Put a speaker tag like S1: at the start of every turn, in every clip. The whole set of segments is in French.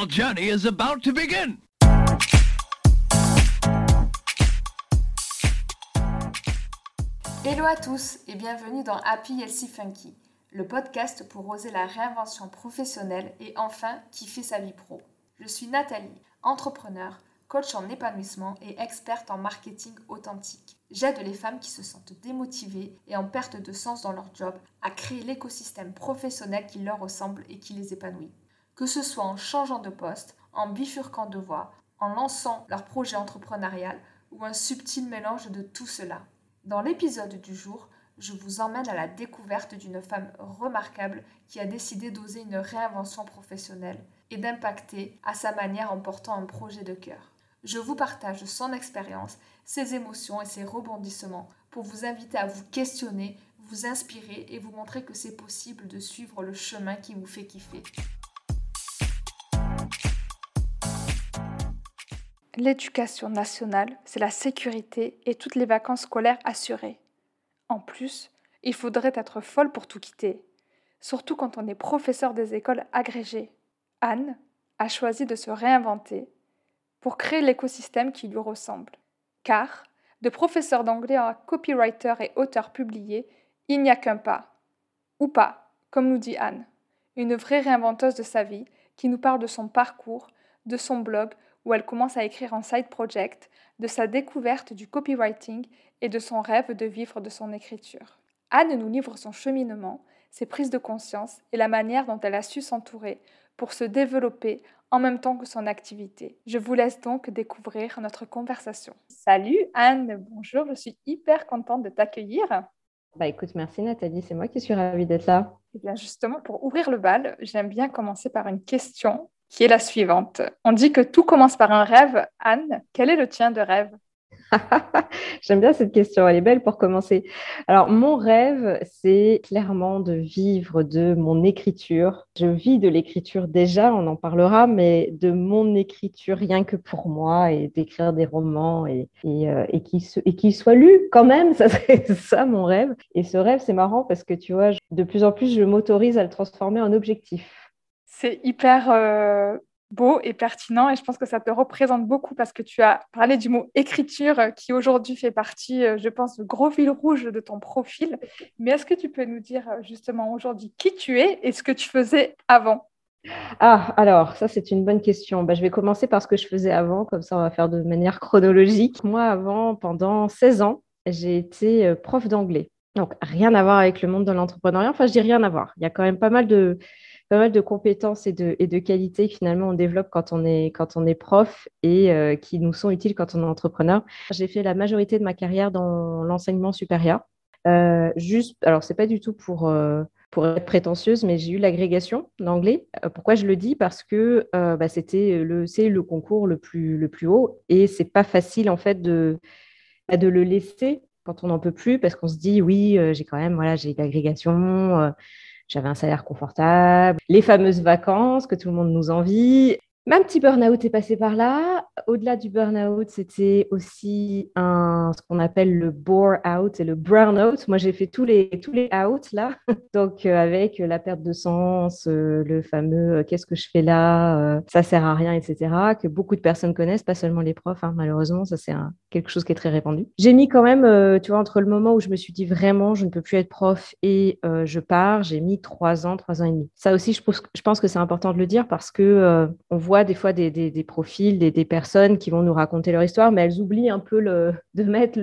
S1: Your journey is about to begin.
S2: Hello à tous et bienvenue dans Happy Healthy Funky, le podcast pour oser la réinvention professionnelle et enfin kiffer sa vie pro. Je suis Nathalie, entrepreneur, coach en épanouissement et experte en marketing authentique. J'aide les femmes qui se sentent démotivées et en perte de sens dans leur job à créer l'écosystème professionnel qui leur ressemble et qui les épanouit. Que ce soit en changeant de poste, en bifurquant de voie, en lançant leur projet entrepreneurial ou un subtil mélange de tout cela. Dans l'épisode du jour, je vous emmène à la découverte d'une femme remarquable qui a décidé d'oser une réinvention professionnelle et d'impacter à sa manière en portant un projet de cœur. Je vous partage son expérience, ses émotions et ses rebondissements pour vous inviter à vous questionner, vous inspirer et vous montrer que c'est possible de suivre le chemin qui vous fait kiffer. L'éducation nationale, c'est la sécurité et toutes les vacances scolaires assurées. En plus, il faudrait être folle pour tout quitter, surtout quand on est professeur des écoles agrégées. Anne a choisi de se réinventer pour créer l'écosystème qui lui ressemble. Car, de professeur d'anglais à copywriter et auteur publié, il n'y a qu'un pas. Ou pas, comme nous dit Anne, une vraie réinventeuse de sa vie qui nous parle de son parcours, de son blog, où elle commence à écrire en side project, de sa découverte du copywriting et de son rêve de vivre de son écriture. Anne nous livre son cheminement, ses prises de conscience et la manière dont elle a su s'entourer pour se développer en même temps que son activité. Je vous laisse donc découvrir notre conversation. Salut Anne, bonjour, je suis hyper contente de t'accueillir.
S3: Bah écoute, merci Nathalie, c'est moi qui suis ravie d'être là.
S2: Et eh bien justement, pour ouvrir le bal, j'aime bien commencer par une question qui est la suivante. On dit que tout commence par un rêve. Anne, quel est le tien de rêve?
S3: J'aime bien cette question, elle est belle pour commencer. Alors, mon rêve, c'est clairement de vivre de mon écriture. Je vis de l'écriture déjà, on en parlera, mais de mon écriture rien que pour moi et d'écrire des romans et, et, euh, et qu'ils soient lus quand même, ça serait ça mon rêve. Et ce rêve, c'est marrant parce que tu vois, de plus en plus, je m'autorise à le transformer en objectif.
S2: C'est hyper euh, beau et pertinent et je pense que ça te représente beaucoup parce que tu as parlé du mot écriture euh, qui aujourd'hui fait partie, euh, je pense, du gros fil rouge de ton profil. Mais est-ce que tu peux nous dire justement aujourd'hui qui tu es et ce que tu faisais avant?
S3: Ah, alors, ça, c'est une bonne question. Bah, je vais commencer par ce que je faisais avant, comme ça, on va faire de manière chronologique. Moi, avant, pendant 16 ans, j'ai été prof d'anglais. Donc, rien à voir avec le monde de l'entrepreneuriat. Enfin, je dis rien à voir. Il y a quand même pas mal de, pas mal de compétences et de, et de qualités que finalement on développe quand on est, quand on est prof et euh, qui nous sont utiles quand on est entrepreneur. J'ai fait la majorité de ma carrière dans l'enseignement supérieur. Euh, juste, alors c'est pas du tout pour, euh, pour être prétentieuse, mais j'ai eu l'agrégation d'anglais. pourquoi je le dis? Parce que bah, c'était le, c'est le concours le plus, le plus haut et c'est pas facile en fait de, bah, de le laisser quand on n'en peut plus parce qu'on se dit oui, j'ai quand même voilà, j'ai l'agrégation j'avais un salaire confortable, les fameuses vacances que tout le monde nous envie. Même petit burn-out est passé par là. Au-delà du burn-out, c'était aussi ce qu'on appelle le bore-out et le burn-out. Moi, j'ai fait tous les, tous les outs là. Donc, euh, avec la perte de sens, euh, le fameux euh, qu'est-ce que je fais là, ça sert à rien, etc. Que beaucoup de personnes connaissent, pas seulement les profs. Hein, malheureusement, ça, c'est quelque chose qui est très répandu. J'ai mis quand même, tu vois, entre le moment où je me suis dit vraiment, je ne peux plus être prof et je pars, j'ai mis trois ans, trois ans et demi. Ça aussi, je pense, je pense que c'est important de le dire parce que on voit des fois des, profils, des, personnes qui vont nous raconter leur histoire, mais elles oublient un peu de mettre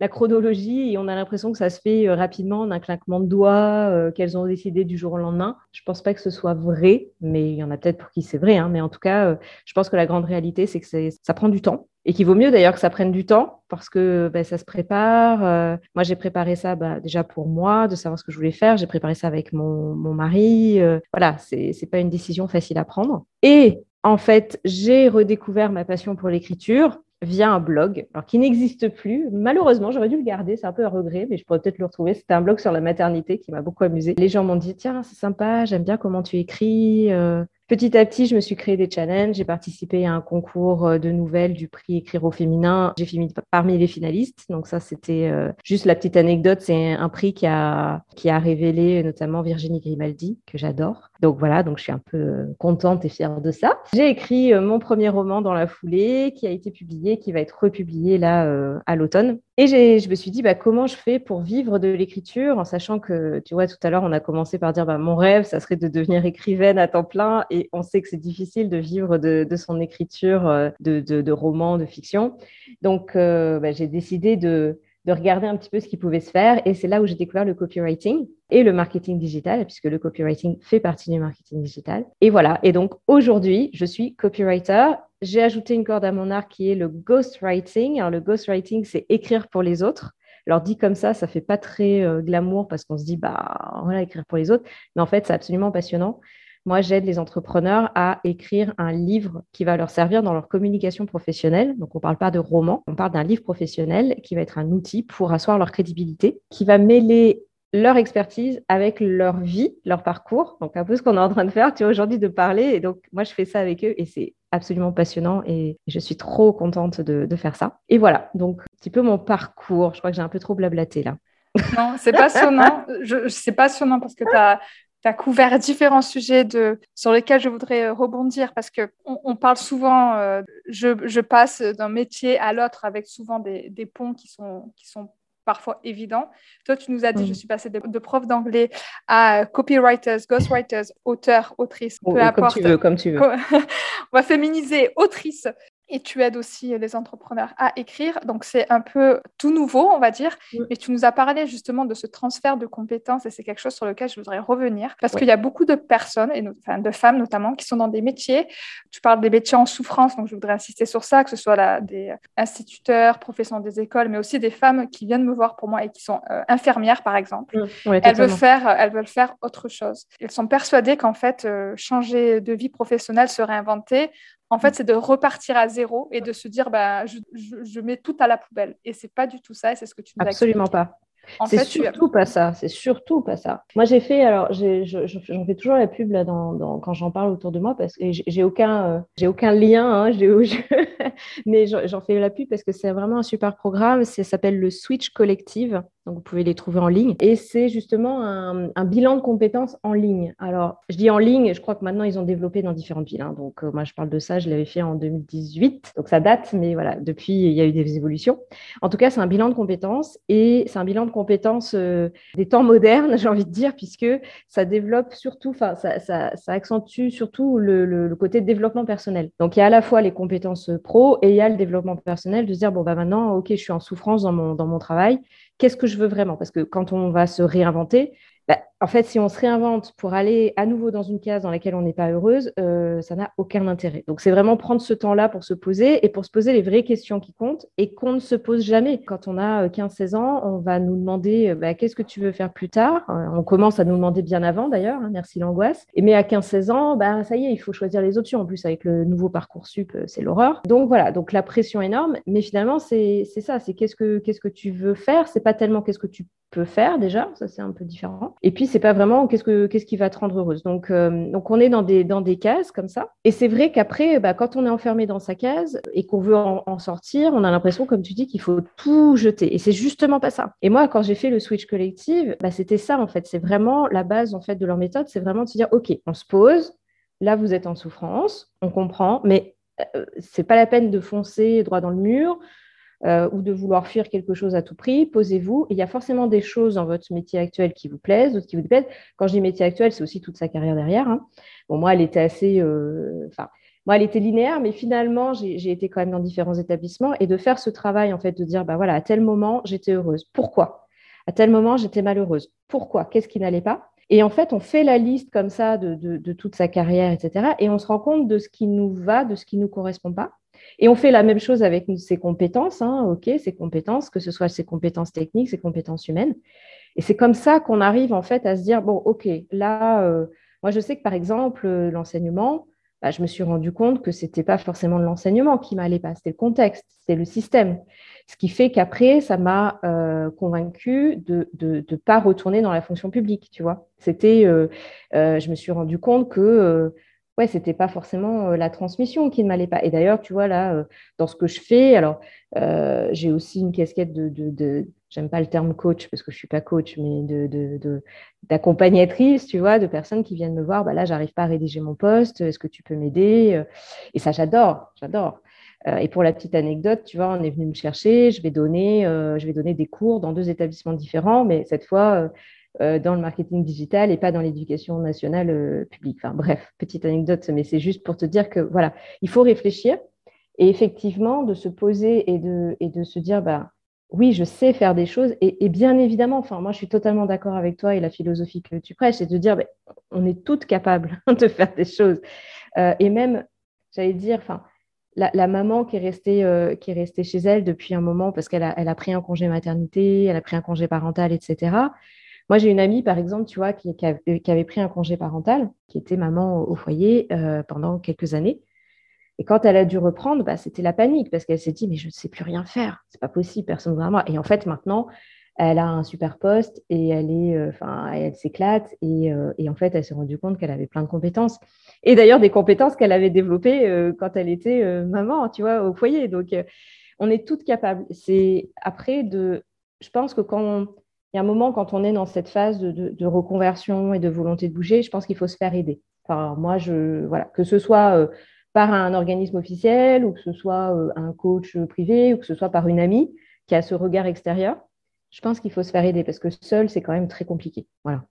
S3: la chronologie et on a l'impression que ça se fait euh, rapidement d'un claquement de doigts, euh, qu'elles ont décidé du jour au lendemain. Je pense pas que ce soit vrai, mais il y en a peut-être pour qui c'est vrai. Hein. mais en tout cas, euh, je pense que la grande réalité, c'est que ça prend du temps et qu'il vaut mieux d'ailleurs que ça prenne du temps parce que ben, ça se prépare. moi, j'ai préparé ça bah, déjà pour moi, de savoir ce que je voulais faire. J'ai préparé ça avec mon, mon mari. voilà, c'est pas une décision facile à prendre. Et en fait, j'ai redécouvert ma passion pour l'écriture via un blog, alors qui n'existe plus. Malheureusement, j'aurais dû le garder, c'est un peu un regret, mais je pourrais peut-être le retrouver. C'était un blog sur la maternité qui m'a beaucoup amusé. Les gens m'ont dit Tiens, c'est sympa, j'aime bien comment tu écris. Euh, Petit à petit, je me suis créé des challenges. J'ai participé à un concours euh, de nouvelles du prix Écrire au féminin. J'ai fini parmi les finalistes. Donc ça, c'était euh, juste la petite anecdote. C'est un prix qui a, qui a révélé notamment Virginie Grimaldi, que j'adore. Donc voilà, donc je suis un peu euh, contente et fière de ça. J'ai écrit mon premier roman dans la foulée, qui a été publié, qui va être republié là à l'automne. Et je me suis dit, bah, comment je fais pour vivre de l'écriture, en sachant que, tu vois, tout à l'heure, on a commencé par dire, bah, mon rêve, ça serait de devenir écrivaine à temps plein, et on sait que c'est difficile de vivre de, son écriture euh, de, de, romans, de fiction. Donc, euh, bah, j'ai décidé de, de regarder un petit peu ce qui pouvait se faire, et c'est là où j'ai découvert le copywriting et le marketing digital, puisque le copywriting fait partie du marketing digital. Et voilà, et donc aujourd'hui, je suis copywriter j'ai ajouté une corde à mon arc qui est le ghostwriting. Alors, le ghostwriting, c'est écrire pour les autres. Alors, dit comme ça, ça fait pas très euh, glamour parce qu'on se dit, bah, voilà, écrire pour les autres. Mais en fait, c'est absolument passionnant. Moi, j'aide les entrepreneurs à écrire un livre qui va leur servir dans leur communication professionnelle. Donc, on ne parle pas de roman, on parle d'un livre professionnel qui va être un outil pour asseoir leur crédibilité, qui va mêler leur expertise avec leur vie, leur parcours. Donc, un peu ce qu'on est en train de faire, tu vois, aujourd'hui, de parler. Et donc, moi, je fais ça avec eux et c'est absolument passionnant et je suis trop contente de, faire ça. Et voilà, donc, un petit peu mon parcours. Je crois que j'ai un peu trop blablaté là.
S2: Non, c'est passionnant. c'est passionnant parce que tu as, tu as couvert différents sujets de, sur lesquels je voudrais rebondir parce qu'on on parle souvent, euh, je, je, passe d'un métier à l'autre avec souvent des, des, ponts qui sont, qui sont parfois évident. Toi, tu nous as dit, je suis passée de, prof d'anglais à copywriters, ghostwriters, auteurs, autrices,
S3: peu importe. Comme tu veux, comme tu veux.
S2: On va féminiser autrice et tu aides aussi les entrepreneurs à écrire. Donc, c'est un peu tout nouveau, on va dire. Et tu nous as parlé justement de ce transfert de compétences et c'est quelque chose sur lequel je voudrais revenir parce qu'il y a beaucoup de personnes, et enfin, de femmes notamment, qui sont dans des métiers. Tu parles des métiers en souffrance, donc je voudrais insister sur ça, que ce soit des instituteurs, professeurs des écoles, mais aussi des femmes qui viennent me voir pour moi et qui sont euh, infirmières, par exemple. elles, veulent faire, elles veulent faire autre chose. Elles sont persuadées qu'en fait, euh, changer de vie professionnelle, se réinventer, en fait, c'est de repartir à zéro et de se dire, bah, je, mets tout à la poubelle. Et c'est pas du tout ça, et c'est ce que tu
S3: nous Absolument pas. C'est surtout pas ça. C'est surtout pas ça. Moi, j'ai fait, alors, j'en fais toujours la pub là, dans, quand j'en parle autour de moi parce que j'ai aucun, euh, j'ai aucun lien, hein, mais j'en fais la pub parce que c'est vraiment un super programme. Ça s'appelle le Switch Collective. Donc, vous pouvez les trouver en ligne. Et c'est justement un, bilan de compétences en ligne. Alors, je dis en ligne, je crois que maintenant, ils ont développé dans différentes villes. Hein. Donc, euh, moi, je parle de ça, je l'avais fait en 2018. Donc, ça date, mais voilà, depuis, il y a eu des évolutions. En tout cas, c'est un bilan de compétences et c'est un bilan de compétences euh, des temps modernes, j'ai envie de dire, puisque ça développe surtout, enfin, ça, accentue surtout le, côté développement personnel. Donc, il y a à la fois les compétences pro et il y a le développement personnel de se dire, bon, bah maintenant, OK, je suis en souffrance dans mon, dans mon travail qu'est-ce que je veux vraiment? Parce que quand on va se réinventer, bah, en fait, si on se réinvente pour aller à nouveau dans une case dans laquelle on n'est pas heureuse, euh, ça n'a aucun intérêt. Donc, c'est vraiment prendre ce temps-là pour se poser et pour se poser les vraies questions qui comptent et qu'on ne se pose jamais. Quand on a 15-16 euh, ans, on va nous demander euh, bah, qu'est-ce que tu veux faire plus tard? On commence à nous demander bien avant d'ailleurs, hein, merci l'angoisse. Mais à 15-16 ans, bah, ça y est, il faut choisir les options. En plus, avec le nouveau parcours sup, c'est l'horreur. Donc voilà, donc la pression énorme. Mais finalement, c'est ça, c'est qu'est-ce que, qu'est-ce que tu veux faire? C'est pas tellement qu'est-ce que tu peux faire déjà, ça c'est un peu différent. Et puis, c'est pas vraiment qu'est-ce, que, qu'est-ce qui va te rendre heureuse. Donc, euh, donc on est dans des, dans des cases comme ça. Et c'est vrai qu'après, bah, quand on est enfermé dans sa case et qu'on veut en, sortir, on a l'impression, comme tu dis, qu'il faut tout jeter. Et c'est justement pas ça. Et moi, quand j'ai fait le switch collective, bah, c'était ça en fait. C'est vraiment la base en fait de leur méthode. C'est vraiment de se dire, OK, on se pose. Là, vous êtes en souffrance, on comprend, mais euh, c'est pas la peine de foncer droit dans le mur. Euh, ou de vouloir fuir quelque chose à tout prix, posez-vous. Il y a forcément des choses dans votre métier actuel qui vous plaisent, d'autres qui vous déplaisent. Quand je dis métier actuel, c'est aussi toute sa carrière derrière. Hein. Moi, elle était assez. Euh, moi, elle était linéaire, mais finalement, j'ai été quand même dans différents établissements et de faire ce travail, en fait, de dire, bah voilà, à tel moment, j'étais heureuse. Pourquoi? À tel moment, j'étais malheureuse. Pourquoi? Qu'est-ce qui n'allait pas? Et en fait, on fait la liste comme ça de, de, toute sa carrière, etc. Et on se rend compte de ce qui nous va, de ce qui ne nous correspond pas. Et on fait la même chose avec ses compétences, hein, ok, ses compétences, que ce soit ses compétences techniques, ses compétences humaines. Et c'est comme ça qu'on arrive en fait à se dire bon, ok, là, euh, moi je sais que par exemple euh, l'enseignement, bah, je me suis rendu compte que c'était pas forcément l'enseignement qui m'allait pas, c'était le contexte, c'était le système. Ce qui fait qu'après, ça m'a euh, convaincu de ne pas retourner dans la fonction publique, tu vois. C'était, je me suis rendu compte que ouais, c'était pas forcément la transmission qui ne m'allait pas. Et d'ailleurs, tu vois, là, dans ce que je fais, alors, j'ai aussi une casquette de, j'aime pas le terme coach parce que je suis pas coach, mais de, d'accompagnatrice, tu vois, de personnes qui viennent me voir, bah là, j'arrive pas à rédiger mon poste, est-ce que tu peux m'aider Et ça, j'adore, j'adore. Et pour la petite anecdote, tu vois, on est venu me chercher, je vais donner, je vais donner des cours dans deux établissements différents, mais cette fois, euh, dans le marketing digital et pas dans l'éducation nationale euh, publique. Enfin bref, petite anecdote, mais c'est juste pour te dire que voilà, il faut réfléchir et effectivement de se poser et de, et de se dire bah oui, je sais faire des choses et, bien évidemment, enfin moi je suis totalement d'accord avec toi et la philosophie que tu prêches, c'est de dire bah, on est toutes capables de faire des choses euh, et même j'allais dire enfin la, maman qui est, restée, qui est restée chez elle depuis un moment parce qu'elle elle a pris un congé maternité, elle a pris un congé parental, etc. Moi, j'ai une amie, par exemple, tu vois, qui, avait, pris un congé parental, qui était maman au, foyer euh, pendant quelques années. Et quand elle a dû reprendre, bah, c'était la panique parce qu'elle s'est dit, mais je ne sais plus rien faire, c'est pas possible, personne ne moi. Et en fait, maintenant, elle a un super poste et elle euh, s'éclate euh, et, en fait, elle s'est rendue compte qu'elle avait plein de compétences. Et d'ailleurs, des compétences qu'elle avait développées quand elle était maman, tu vois, au foyer. Donc, on est toutes capables. C'est après de, je pense que quand il y a un moment, quand on est dans cette phase de, reconversion et de volonté de bouger, je pense qu'il faut se faire aider. Enfin, moi, je, voilà, que ce soit euh, par un organisme officiel ou que ce soit euh, un coach privé ou que ce soit par une amie qui a ce regard extérieur, je pense qu'il faut se faire aider parce que seul, c'est quand même très compliqué. Voilà.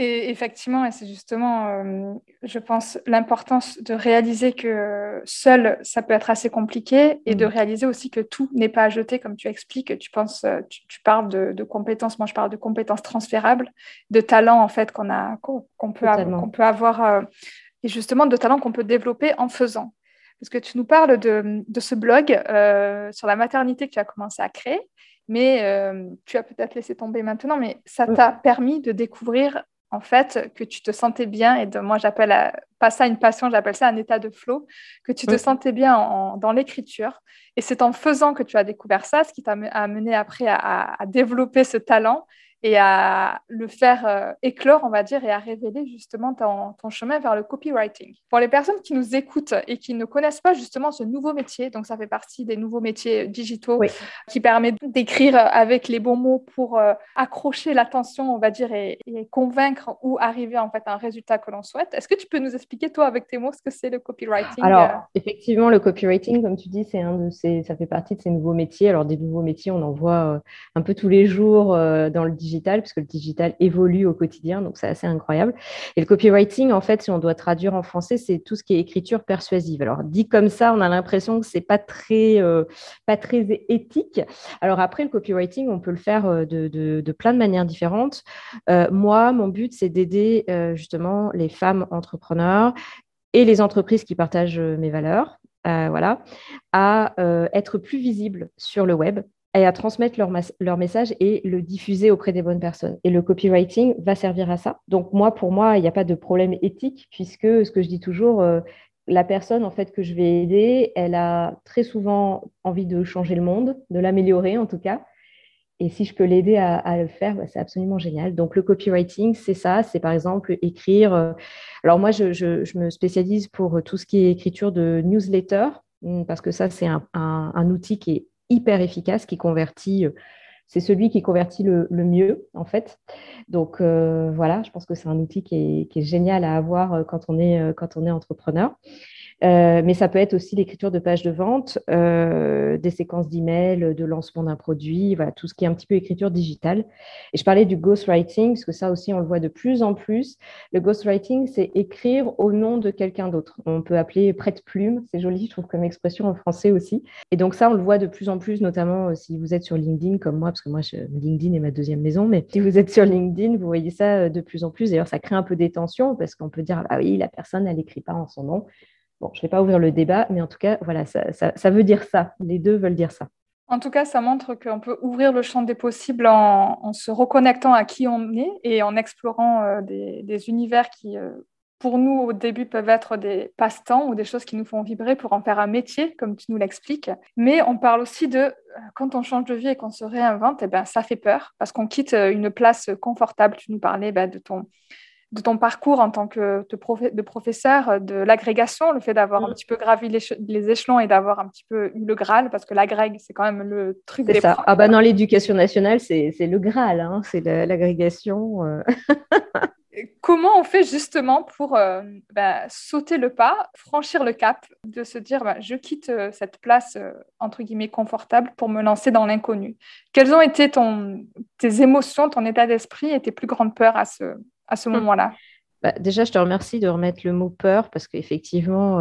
S2: Et effectivement, et c'est justement, euh, je pense, l'importance de réaliser que seul, ça peut être assez compliqué et de mm. réaliser aussi que tout n'est pas à jeter, comme tu expliques. Tu, penses, euh, tu, parles de, compétences, moi je parle de compétences transférables, de talents en fait qu'on a, qu'on peut, qu'on peut avoir, euh, et justement de talents qu'on peut développer en faisant. Parce que tu nous parles de, de ce blog sur la maternité que tu as commencé à créer mais tu as peut-être laissé tomber maintenant, mais ça t'a permis de découvrir en fait, que tu te sentais bien, et de, moi j'appelle pas ça une passion, j'appelle ça un état de flow, que tu te sentais bien dans l'écriture. Et c'est en faisant que tu as découvert ça, ce qui t'a amené après à, développer ce talent et à le faire euh, éclore, on va dire, et à révéler justement ton, chemin vers le copywriting. Pour les personnes qui nous écoutent et qui ne connaissent pas justement ce nouveau métier, donc ça fait partie des nouveaux métiers digitaux qui permettent d'écrire avec les bons mots pour euh, accrocher l'attention, on va dire, et, convaincre ou arriver en fait à un résultat que l'on souhaite. Est-ce que tu peux nous expliquer, toi, avec tes mots, ce que c'est le copywriting
S3: Alors, euh? effectivement, le copywriting, comme tu dis, c'est un de ces, ça fait partie de ces nouveaux métiers. Alors, des nouveaux métiers, on en voit un peu tous les jours dans le digital digital, puisque le digital évolue au quotidien, donc c'est assez incroyable. Et le copywriting, en fait, si on doit traduire en français, c'est tout ce qui est écriture persuasive. Alors, dit comme ça, on a l'impression que c'est pas très, euh, pas très éthique. Alors après, le copywriting, on peut le faire euh, de, plein de manières différentes. Euh, moi, mon but, c'est d'aider justement les femmes entrepreneurs et les entreprises qui partagent mes valeurs, voilà, à être plus visibles sur le web et à transmettre leur, leur, message et le diffuser auprès des bonnes personnes. Et le copywriting va servir à ça. Donc moi, pour moi, il n'y a pas de problème éthique puisque ce que je dis toujours, euh, la personne en fait que je vais aider, elle a très souvent envie de changer le monde, de l'améliorer en tout cas. Et si je peux l'aider à, le faire, bah, c'est absolument génial. Donc le copywriting, c'est ça, c'est par exemple écrire. Euh, alors moi, je, je, me spécialise pour tout ce qui est écriture de newsletter, parce que ça, c'est un, un, un outil qui est hyper efficace qui convertit. Euh, c'est celui qui convertit le, mieux, en fait. Donc, euh, voilà, je pense que c'est un outil qui est, qui est, génial à avoir euh, quand on est, quand on est entrepreneur. Euh, mais ça peut être aussi l'écriture de pages de vente, euh, des séquences d'emails, de lancement d'un produit, voilà, tout ce qui est un petit peu écriture digitale. Et je parlais du ghostwriting, parce que ça aussi, on le voit de plus en plus. Le ghostwriting, c'est écrire au nom de quelqu'un d'autre. On peut appeler prête-plume, c'est joli, je trouve, comme expression en français aussi. Et donc ça, on le voit de plus en plus, notamment euh, si vous êtes sur LinkedIn comme moi, parce que moi, LinkedIn est ma deuxième maison, mais si vous êtes sur LinkedIn, vous voyez ça de plus en plus. D'ailleurs, ça crée un peu des tensions, parce qu'on peut dire, ah oui, la personne, elle n'écrit pas en son nom. Bon, je ne vais pas ouvrir le débat, mais en tout cas, voilà, ça, veut dire ça. Les deux veulent dire ça.
S2: En tout cas, ça montre qu'on peut ouvrir le champ des possibles en, se reconnectant à qui on est et en explorant euh, des, univers qui, euh, pour nous, au début, peuvent être des passe-temps ou des choses qui nous font vibrer pour en faire un métier, comme tu nous l'expliques. Mais on parle aussi de euh, quand on change de vie et qu'on se réinvente, eh ben, ça fait peur parce qu'on quitte une place confortable. Tu nous parlais bah, de ton de ton parcours en tant que de, professeur, de l'agrégation, le fait d'avoir un mm. petit peu gravi les, échelons et d'avoir un petit peu eu le Graal, parce que l'agrég, c'est quand même le truc
S3: des ça. Ah bah dans l'éducation nationale, c'est le Graal, hein, c'est l'agrégation. Euh.
S2: comment on fait justement pour euh, bah, sauter le pas, franchir le cap, de se dire bah, je quitte euh, cette place euh, entre guillemets confortable pour me lancer dans l'inconnu? Quelles ont été ton, tes émotions, ton état d'esprit et tes plus grandes peurs à ce, à ce hmm. moment-là
S3: bah, déjà, je te remercie de remettre le mot peur parce qu'effectivement,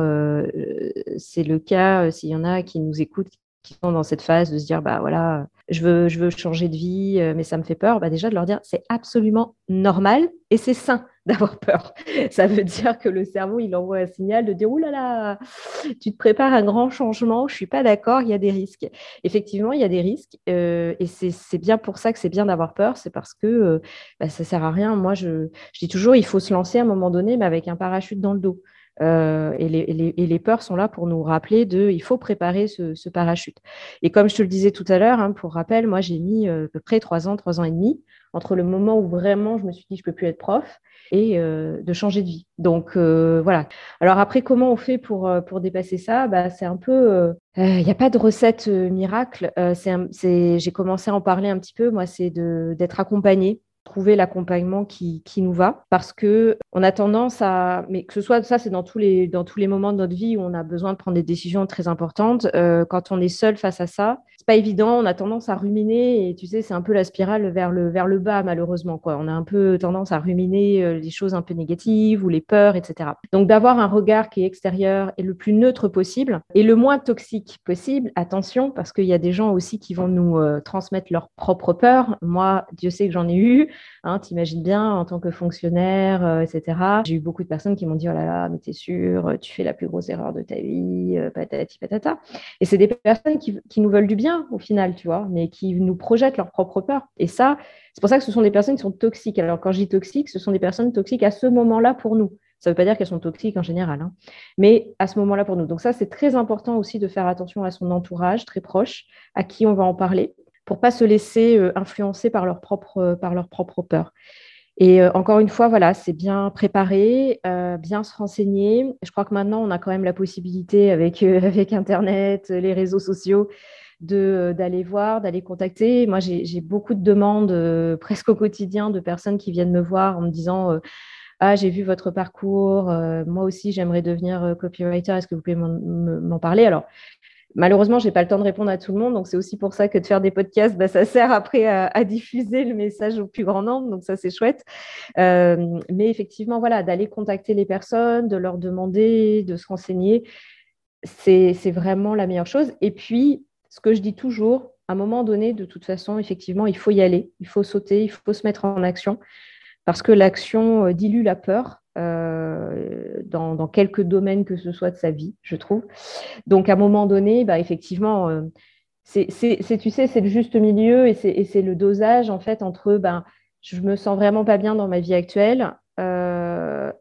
S3: c'est le cas s'il y en a qui nous écoutent, qui sont dans cette phase de se dire, bah voilà, je veux, je veux changer de vie, mais ça me fait peur. Bah, déjà, de leur dire, c'est absolument normal et c'est sain d'avoir peur. Ça veut dire que le cerveau, il envoie un signal de dire, oulala, là là, tu te prépares un grand changement, je ne suis pas d'accord, il y a des risques. Effectivement, il y a des risques euh, et c'est bien pour ça que c'est bien d'avoir peur, c'est parce que euh, bah, ça ne sert à rien. Moi, je, dis toujours, il faut se lancer à un moment donné, mais avec un parachute dans le dos. Euh, et, les, peurs sont là pour nous rappeler de il faut préparer ce, parachute. Et comme je te le disais tout à l'heure, hein, pour rappel, moi j'ai mis à peu près trois ans, trois ans et demi entre le moment où vraiment je me suis dit je peux plus être prof et euh, de changer de vie. Donc euh, voilà. Alors après, comment on fait pour, euh, pour dépasser ça? Bah, C'est un peu... Il n'y a pas de recette miracle. J'ai commencé à en parler un petit peu. Moi, c'est d'être accompagnée trouver l'accompagnement qui, qui, nous va parce que on a tendance à mais que ce soit ça c'est dans tous les dans tous les moments de notre vie où on a besoin de prendre des décisions très importantes quand on est seul face à ça pas évident on a tendance à ruminer et tu sais c'est un peu la spirale vers le bas malheureusement on a un peu tendance à ruminer euh, les choses un peu négatives ou les peurs etc donc d'avoir un regard qui est extérieur et le plus neutre possible et le moins toxique possible attention parce qu'il y a des gens aussi qui vont nous euh, transmettre leurs propres peurs moi Dieu sait que j'en ai eu Hein, T'imagines bien, en tant que fonctionnaire, euh, etc. J'ai eu beaucoup de personnes qui m'ont dit, oh là là, mais t'es sûr, tu fais la plus grosse erreur de ta vie, patati patata. Et c'est des personnes qui, nous veulent du bien, au final, tu vois, mais qui nous projettent leur propre peur. Et ça, c'est pour ça que ce sont des personnes qui sont toxiques. Alors, quand je dis toxiques, ce sont des personnes toxiques à ce moment-là pour nous. Ça ne veut pas dire qu'elles sont toxiques en général, hein. mais à ce moment-là pour nous. Donc ça, c'est très important aussi de faire attention à son entourage très proche, à qui on va en parler, pour pas se laisser euh, influencer par leur propre, euh, par leur propre peur. Et euh, encore une fois, voilà, c'est bien préparer, bien se renseigner. Je crois que maintenant, on a quand même la possibilité avec, avec Internet, les réseaux sociaux, d'aller voir, d'aller contacter. Moi, j'ai beaucoup de demandes presque au quotidien de personnes qui viennent me voir en me disant Ah, j'ai vu votre parcours, moi aussi, j'aimerais devenir copywriter, est-ce que vous pouvez m'en parler? Alors, Malheureusement, je n'ai pas le temps de répondre à tout le monde, donc c'est aussi pour ça que de faire des podcasts, bah, ça sert après à, diffuser le message au plus grand nombre, donc ça c'est chouette. Euh, mais effectivement, voilà, d'aller contacter les personnes, de leur demander, de se renseigner, c'est vraiment la meilleure chose. Et puis, ce que je dis toujours, à un moment donné, de toute façon, effectivement, il faut y aller, il faut sauter, il faut se mettre en action, parce que l'action euh, dilue la peur. Euh, dans, quelques domaines que ce soit de sa vie, je trouve. Donc, à un moment donné, bah, effectivement, euh, c'est, tu c'est le juste milieu et c'est, le dosage, en fait, entre ben, je me sens vraiment pas bien dans ma vie actuelle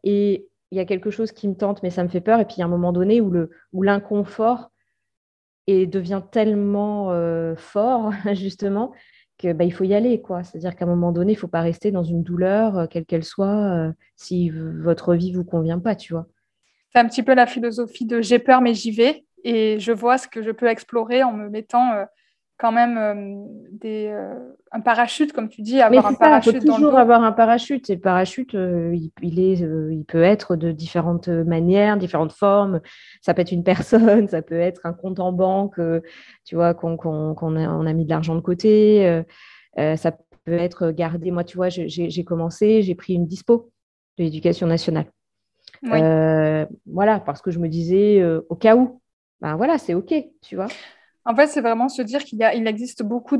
S3: et il y a quelque chose qui me tente, mais ça me fait peur. Et puis, il y a un moment donné où, le, où l'inconfort et devient tellement fort, justement, qu'il bah, faut y aller. quoi. C'est-à-dire qu'à un moment donné, il ne faut pas rester dans une douleur, euh, quelle qu'elle soit, euh, si votre vie ne vous convient pas, tu vois.
S2: C'est un petit peu la philosophie de j'ai peur, mais j'y vais. Et je vois ce que je peux explorer en me mettant euh, quand même euh, des, euh, un parachute, comme tu dis, avoir un parachute.
S3: Il faut toujours avoir un parachute. Et le parachute, euh, il, est, il peut être de différentes manières, différentes formes. Ça peut être une personne, ça peut être un compte en banque, tu vois, qu'on a, on a, mis de l'argent de côté. ça peut être gardé. Moi, tu vois, j'ai commencé, j'ai pris une dispo de l'éducation nationale. voilà, parce que je me disais, au cas où, ben voilà, c'est OK, tu vois.
S2: En fait, c'est vraiment se dire qu'il il existe beaucoup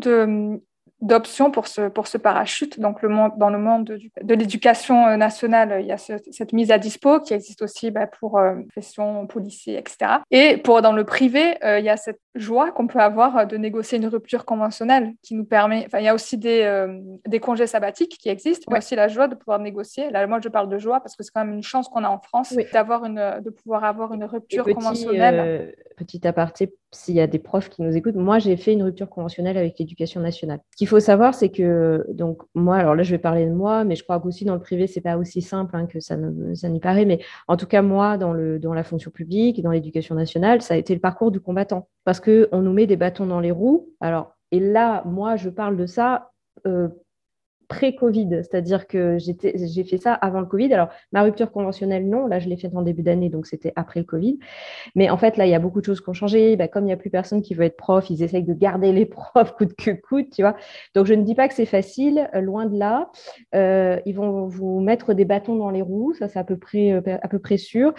S2: d'options pour ce, parachute. Donc, dans le monde de, l'éducation euh, nationale, il y a cette mise à dispo qui existe aussi bah, pour euh, profession policier, etc. Et pour dans le privé, euh, il y a cette joie qu'on peut avoir de négocier une rupture conventionnelle qui nous permet. Enfin, il y a aussi des, des congés sabbatiques qui existent, mais aussi la joie de pouvoir négocier. Là, moi, je parle de joie parce que c'est quand même une chance qu'on a en France d'avoir une, de pouvoir avoir une rupture conventionnelle.
S3: petit aparté, s'il y a des profs qui nous écoutent, moi, j'ai fait une rupture conventionnelle avec l'éducation nationale. Ce qu'il faut savoir, c'est que, donc, moi, alors là, je vais parler de moi, mais je crois qu'aussi dans le privé, c'est pas aussi simple hein, que ça, ça n'y paraît. Mais en tout cas, moi, dans, le, dans la fonction publique, dans l'éducation nationale, ça a été le parcours du combattant. Parce qu'on nous met des bâtons dans les roues. Alors, et là, moi, je parle de ça euh, pré-Covid, c'est-à-dire que j'ai fait ça avant le Covid. Alors, ma rupture conventionnelle, non, là, je l'ai faite en début d'année, donc c'était après le Covid. Mais en fait, là, il y a beaucoup de choses qui ont changé. Bah, comme il n'y a plus personne qui veut être prof, ils essayent de garder les profs coûte que coûte, tu vois. Donc, je ne dis pas que c'est facile, euh, loin de là. Euh, ils vont vous mettre des bâtons dans les roues, ça, c'est à peu près, à peu près sûr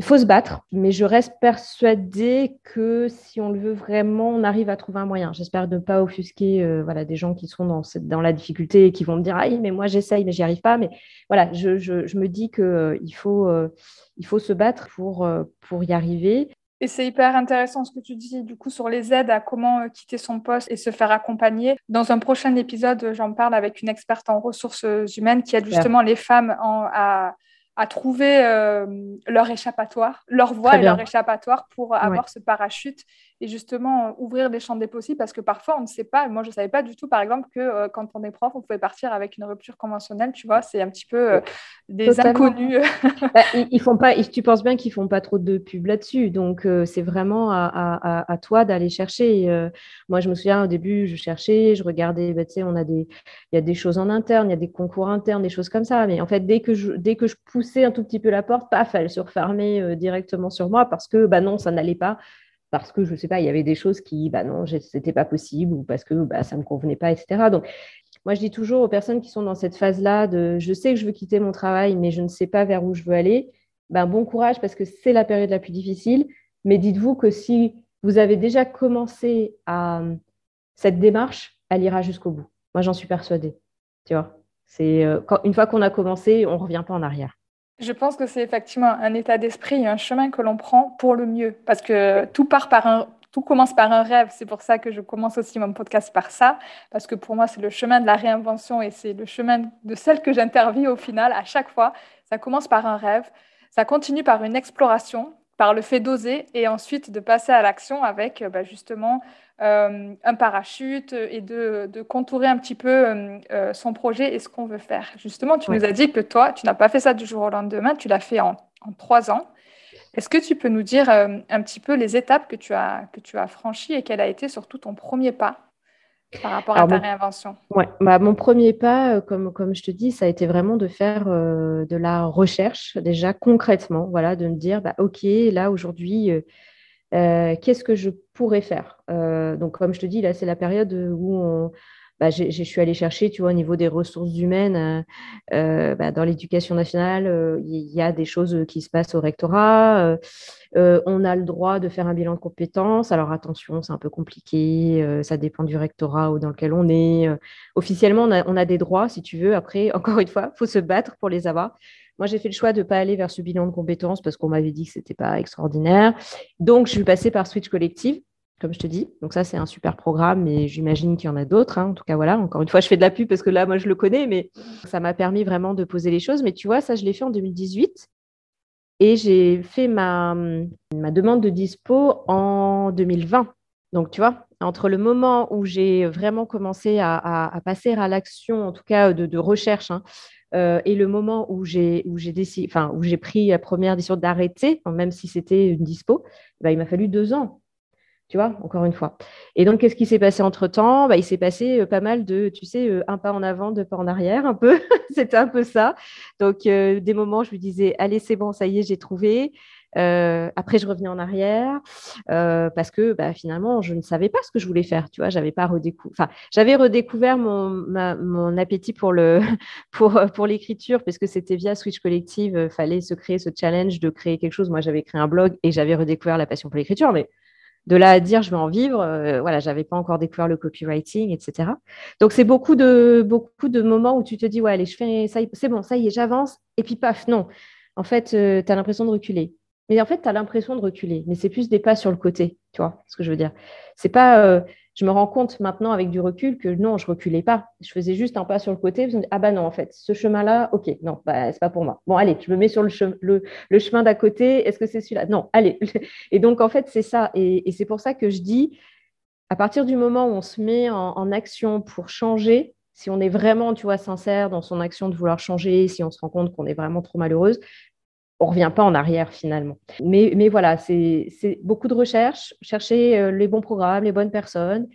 S3: il faut se battre, mais je reste persuadée que si on le veut vraiment, on arrive à trouver un moyen. J'espère ne pas offusquer euh, voilà, des gens qui sont dans, cette, dans la difficulté et qui vont me dire Ah, mais moi j'essaye, mais j'y arrive pas. Mais voilà, je, je, je me dis qu'il euh, faut, euh, il faut se battre pour, pour y arriver.
S2: Et c'est hyper intéressant ce que tu dis du coup sur les aides à comment quitter son poste et se faire accompagner. Dans un prochain épisode, j'en parle avec une experte en ressources humaines qui aide justement les femmes en, à à trouver euh, leur échappatoire, leur voie et leur échappatoire pour avoir ce parachute et justement euh, ouvrir les champs des possibles parce que parfois on ne sait pas. Moi, je ne savais pas du tout, par exemple, que euh, quand on est prof, on pouvait partir avec une rupture conventionnelle. Tu vois, c'est un petit peu des inconnus.
S3: Bah, ils, font pas. tu penses bien qu'ils font pas trop de pub là-dessus. Donc c'est vraiment à, à, toi d'aller chercher. moi, je me souviens au début, je cherchais, je regardais. Bah, tu sais, on a des, il y a des choses en interne, il y a des concours internes, des choses comme ça. Mais en fait, dès que je, dès que je pousse un tout petit peu la porte, paf, elle se refermait euh, directement sur moi parce que bah non, ça n'allait pas. Parce que je ne sais pas, il y avait des choses qui, bah non, c'était pas possible ou parce que bah, ça ne me convenait pas, etc. Donc, moi, je dis toujours aux personnes qui sont dans cette phase-là de je sais que je veux quitter mon travail, mais je ne sais pas vers où je veux aller. Ben, bon courage parce que c'est la période la plus difficile. Mais dites-vous que si vous avez déjà commencé à cette démarche, elle ira jusqu'au bout. Moi, j'en suis persuadée. Tu vois, c'est euh, une fois qu'on a commencé, on ne revient pas en arrière.
S2: Je pense que c'est effectivement un état d'esprit et un chemin que l'on prend pour le mieux, parce que tout part par un, tout commence par un rêve. C'est pour ça que je commence aussi mon podcast par ça, parce que pour moi, c'est le chemin de la réinvention et c'est le chemin de celle que j'interviewe au final à chaque fois. Ça commence par un rêve, ça continue par une exploration, par le fait d'oser et ensuite de passer à l'action avec bah, justement euh, un parachute et de, contourer un petit peu euh, euh, son projet et ce qu'on veut faire. Justement, tu nous as dit que toi, tu n'as pas fait ça du jour au lendemain, tu l'as fait en, trois ans. Est-ce que tu peux nous dire un petit peu les étapes que tu as, que tu as franchies et quel a été surtout ton premier pas? Par rapport à ta réinvention.
S3: Ouais, bah, Mon premier pas, comme, comme je te dis, ça a été vraiment de faire de la recherche, déjà concrètement, voilà, de me dire, bah, OK, là, aujourd'hui, euh, qu'est-ce que je pourrais faire? Euh, Donc, comme je te dis, là, c'est la période où bah, je suis allée chercher, tu vois, au niveau des ressources humaines, euh, bah, dans l'éducation nationale, il y, a des choses qui se passent au rectorat. on a le droit de faire un bilan de compétences. Alors, attention, c'est un peu compliqué. ça dépend du rectorat dans lequel on est. officiellement, on a, on a, des droits, si tu veux. Après, encore une fois, il faut se battre pour les avoir. Moi, j'ai fait le choix de ne pas aller vers ce bilan de compétences parce qu'on m'avait dit que ce n'était pas extraordinaire. Donc, je suis passée par Switch Collective, comme je te dis. Donc, ça, c'est un super programme, mais j'imagine qu'il y en a d'autres. Hein. En tout cas, voilà, encore une fois, je fais de la pub parce que là, moi, je le connais, mais ça m'a permis vraiment de poser les choses. Mais tu vois, ça, je l'ai fait en 2018. Et j'ai fait ma, ma demande de dispo en 2020. Donc, tu vois, entre le moment où j'ai vraiment commencé à, passer à l'action, en tout cas de, recherche, hein, euh, et le moment où j'ai où j'ai décidé, enfin où j'ai pris la première décision d'arrêter, même si c'était une dispo, bah, il m'a fallu deux ans. Tu vois, encore une fois. Et donc, qu'est-ce qui s'est passé entre temps bah, Il s'est passé euh, pas mal de, tu sais, euh, un pas en avant, deux pas en arrière, un peu. C'était un peu ça. Donc, des moments, je me disais, allez, c'est bon, ça y est, j'ai trouvé. Euh, après, je revenais en arrière euh, parce que bah, finalement, je ne savais pas ce que je voulais faire. Tu vois, j'avais pas redécouvert. Enfin, j'avais redécouvert mon, mon appétit pour le pour pour l'écriture parce que c'était via Switch Collective. Euh, fallait se créer ce challenge de créer quelque chose. Moi, j'avais créé un blog et j'avais redécouvert la passion pour l'écriture, mais de là à dire je vais en vivre, euh, voilà, j'avais pas encore découvert le copywriting, etc. Donc c'est beaucoup de beaucoup de moments où tu te dis ouais allez je fais ça, c'est bon, ça y est, j'avance et puis paf non. En fait, tu as l'impression de reculer. Mais en fait, tu as l'impression de reculer, mais c'est plus des pas sur le côté, tu vois ce que je veux dire. C'est pas, euh, je me rends compte maintenant avec du recul que non, je reculais pas. Je faisais juste un pas sur le côté. ah bah non, en fait, ce chemin-là, ok, non, bah, c'est pas pour moi. Bon, allez, je me mets sur le, le, chemin d'à côté. Est-ce que c'est celui-là? Non, allez. Et donc, en fait, c'est ça. Et, c'est pour ça que je dis, à partir du moment où on se met en, action pour changer, si on est vraiment, tu vois, sincère dans son action de vouloir changer, si on se rend compte qu'on est vraiment trop malheureuse, on revient pas en arrière finalement. Mais, voilà, c'est beaucoup de recherche, chercher euh, les bons programmes, les bonnes personnes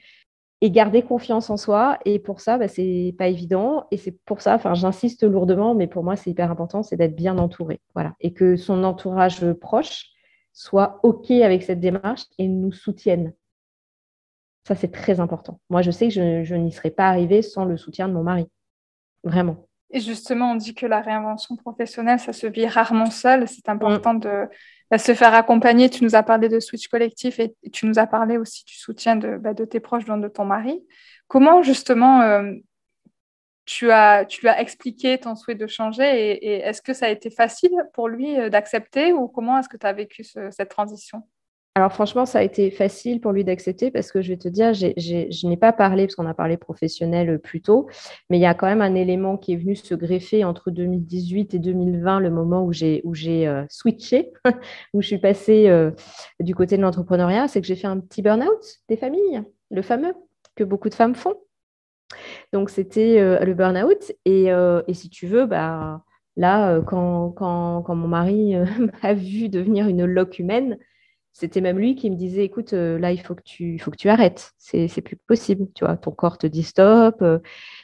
S3: et garder confiance en soi. Et pour ça, bah, c'est pas évident. Et c'est pour ça, enfin, j'insiste lourdement, mais pour moi, c'est hyper important, c'est d'être bien entouré. Voilà. Et que son entourage proche soit OK avec cette démarche et nous soutienne. Ça, c'est très important. Moi, je sais que je n'y serais pas arrivée sans le soutien de mon mari. Vraiment.
S2: Et justement, on dit que la réinvention professionnelle, ça se vit rarement seul. C'est important de bah, se faire accompagner. Tu nous as parlé de Switch Collectif et tu nous as parlé aussi du soutien de, bah, de tes proches, de ton mari. Comment justement euh, tu, as, lui as expliqué ton souhait de changer et, est-ce que ça a été facile pour lui euh, d'accepter ou comment est-ce que tu as vécu cette transition?
S3: Alors franchement, ça a été facile pour lui d'accepter parce que je vais te dire, je n'ai pas parlé, parce qu'on a parlé professionnel euh, plus tôt, mais il y a quand même un élément qui est venu se greffer entre 2018 et 2020, le moment où j'ai euh, switché, où je suis passée euh, du côté de l'entrepreneuriat, c'est que j'ai fait un petit burn-out des familles, le fameux que beaucoup de femmes font. Donc c'était le burn-out et, si tu veux, bah, là, quand, quand, quand mon mari m'a vu devenir une loque humaine, c'était même lui qui me disait, écoute, euh, là, il faut que tu, faut que tu arrêtes. C'est, c'est plus possible, tu vois. Ton corps te dit stop. Euh,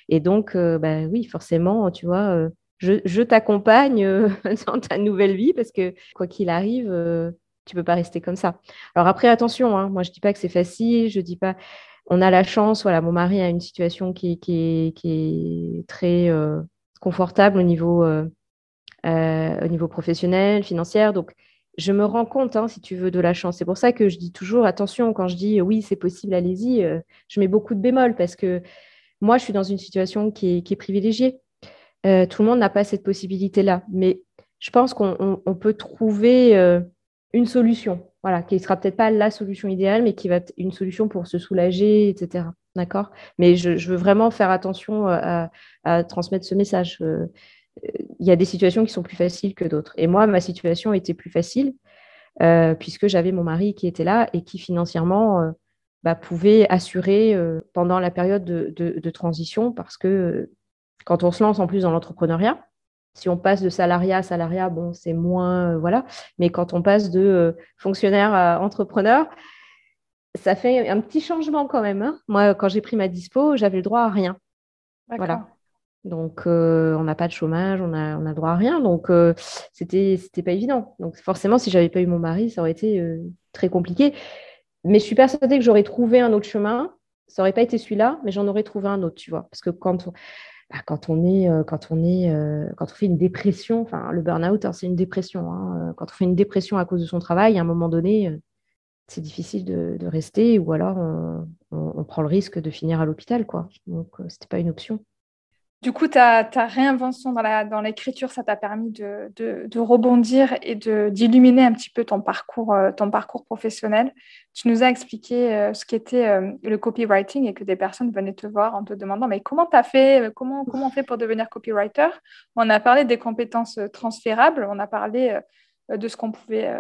S3: et donc, euh, bah, oui, forcément, tu vois, je, t'accompagne dans ta nouvelle vie parce que quoi qu'il arrive, tu peux pas rester comme ça. Alors après, attention, hein, moi, je dis pas que c'est facile. Je dis pas, on a la chance. Voilà, mon mari a une situation qui, est très confortable au niveau, au niveau professionnel, financier. Donc, je me rends compte, hein, si tu veux, de la chance. C'est pour ça que je dis toujours, attention, quand je dis oui, c'est possible, allez-y, euh, je mets beaucoup de bémols parce que moi, je suis dans une situation qui est, privilégiée. Euh, tout le monde n'a pas cette possibilité-là. Mais je pense qu'on peut trouver euh, une solution, voilà, qui ne sera peut-être pas la solution idéale, mais qui va être une solution pour se soulager, etc. D'accord? Mais je, veux vraiment faire attention à transmettre ce message il y a des situations qui sont plus faciles que d'autres. Et moi, ma situation était plus facile euh, puisque j'avais mon mari qui était là et qui financièrement euh, bah, pouvait assurer euh, pendant la période de, transition parce que quand on se lance en plus dans l'entrepreneuriat, si on passe de salariat à salariat, bon, c'est moins, voilà. Mais quand on passe de fonctionnaire à entrepreneur, ça fait un petit changement quand même. Hein. Moi, quand j'ai pris ma dispo, j'avais le droit à rien. Voilà. Donc, euh, on n'a pas de chômage, on a, on a droit à rien. Donc, euh, c'était, c'était pas évident. Donc, forcément, si j'avais pas eu mon mari, ça aurait été euh, très compliqué. Mais je suis persuadée que j'aurais trouvé un autre chemin. Ça aurait pas été celui-là, mais j'en aurais trouvé un autre, tu vois. Parce que quand on, bah, quand on est, quand on est, quand on fait une dépression, enfin, le burn-out, hein, c'est une dépression. Hein. Quand on fait une dépression à cause de son travail, à un moment donné, c'est difficile de, de, rester, ou alors on, on, prend le risque de finir à l'hôpital, quoi. Donc, c'était pas une option.
S2: Du coup, ta, réinvention dans l'écriture, ça t'a permis de, rebondir et d'illuminer un petit peu ton parcours, euh, ton parcours professionnel. Tu nous as expliqué euh, ce qu'était euh, le copywriting et que des personnes venaient te voir en te demandant mais comment tu as fait, comment on fait pour devenir copywriter? On a parlé des compétences transférables, on a parlé de ce qu'on pouvait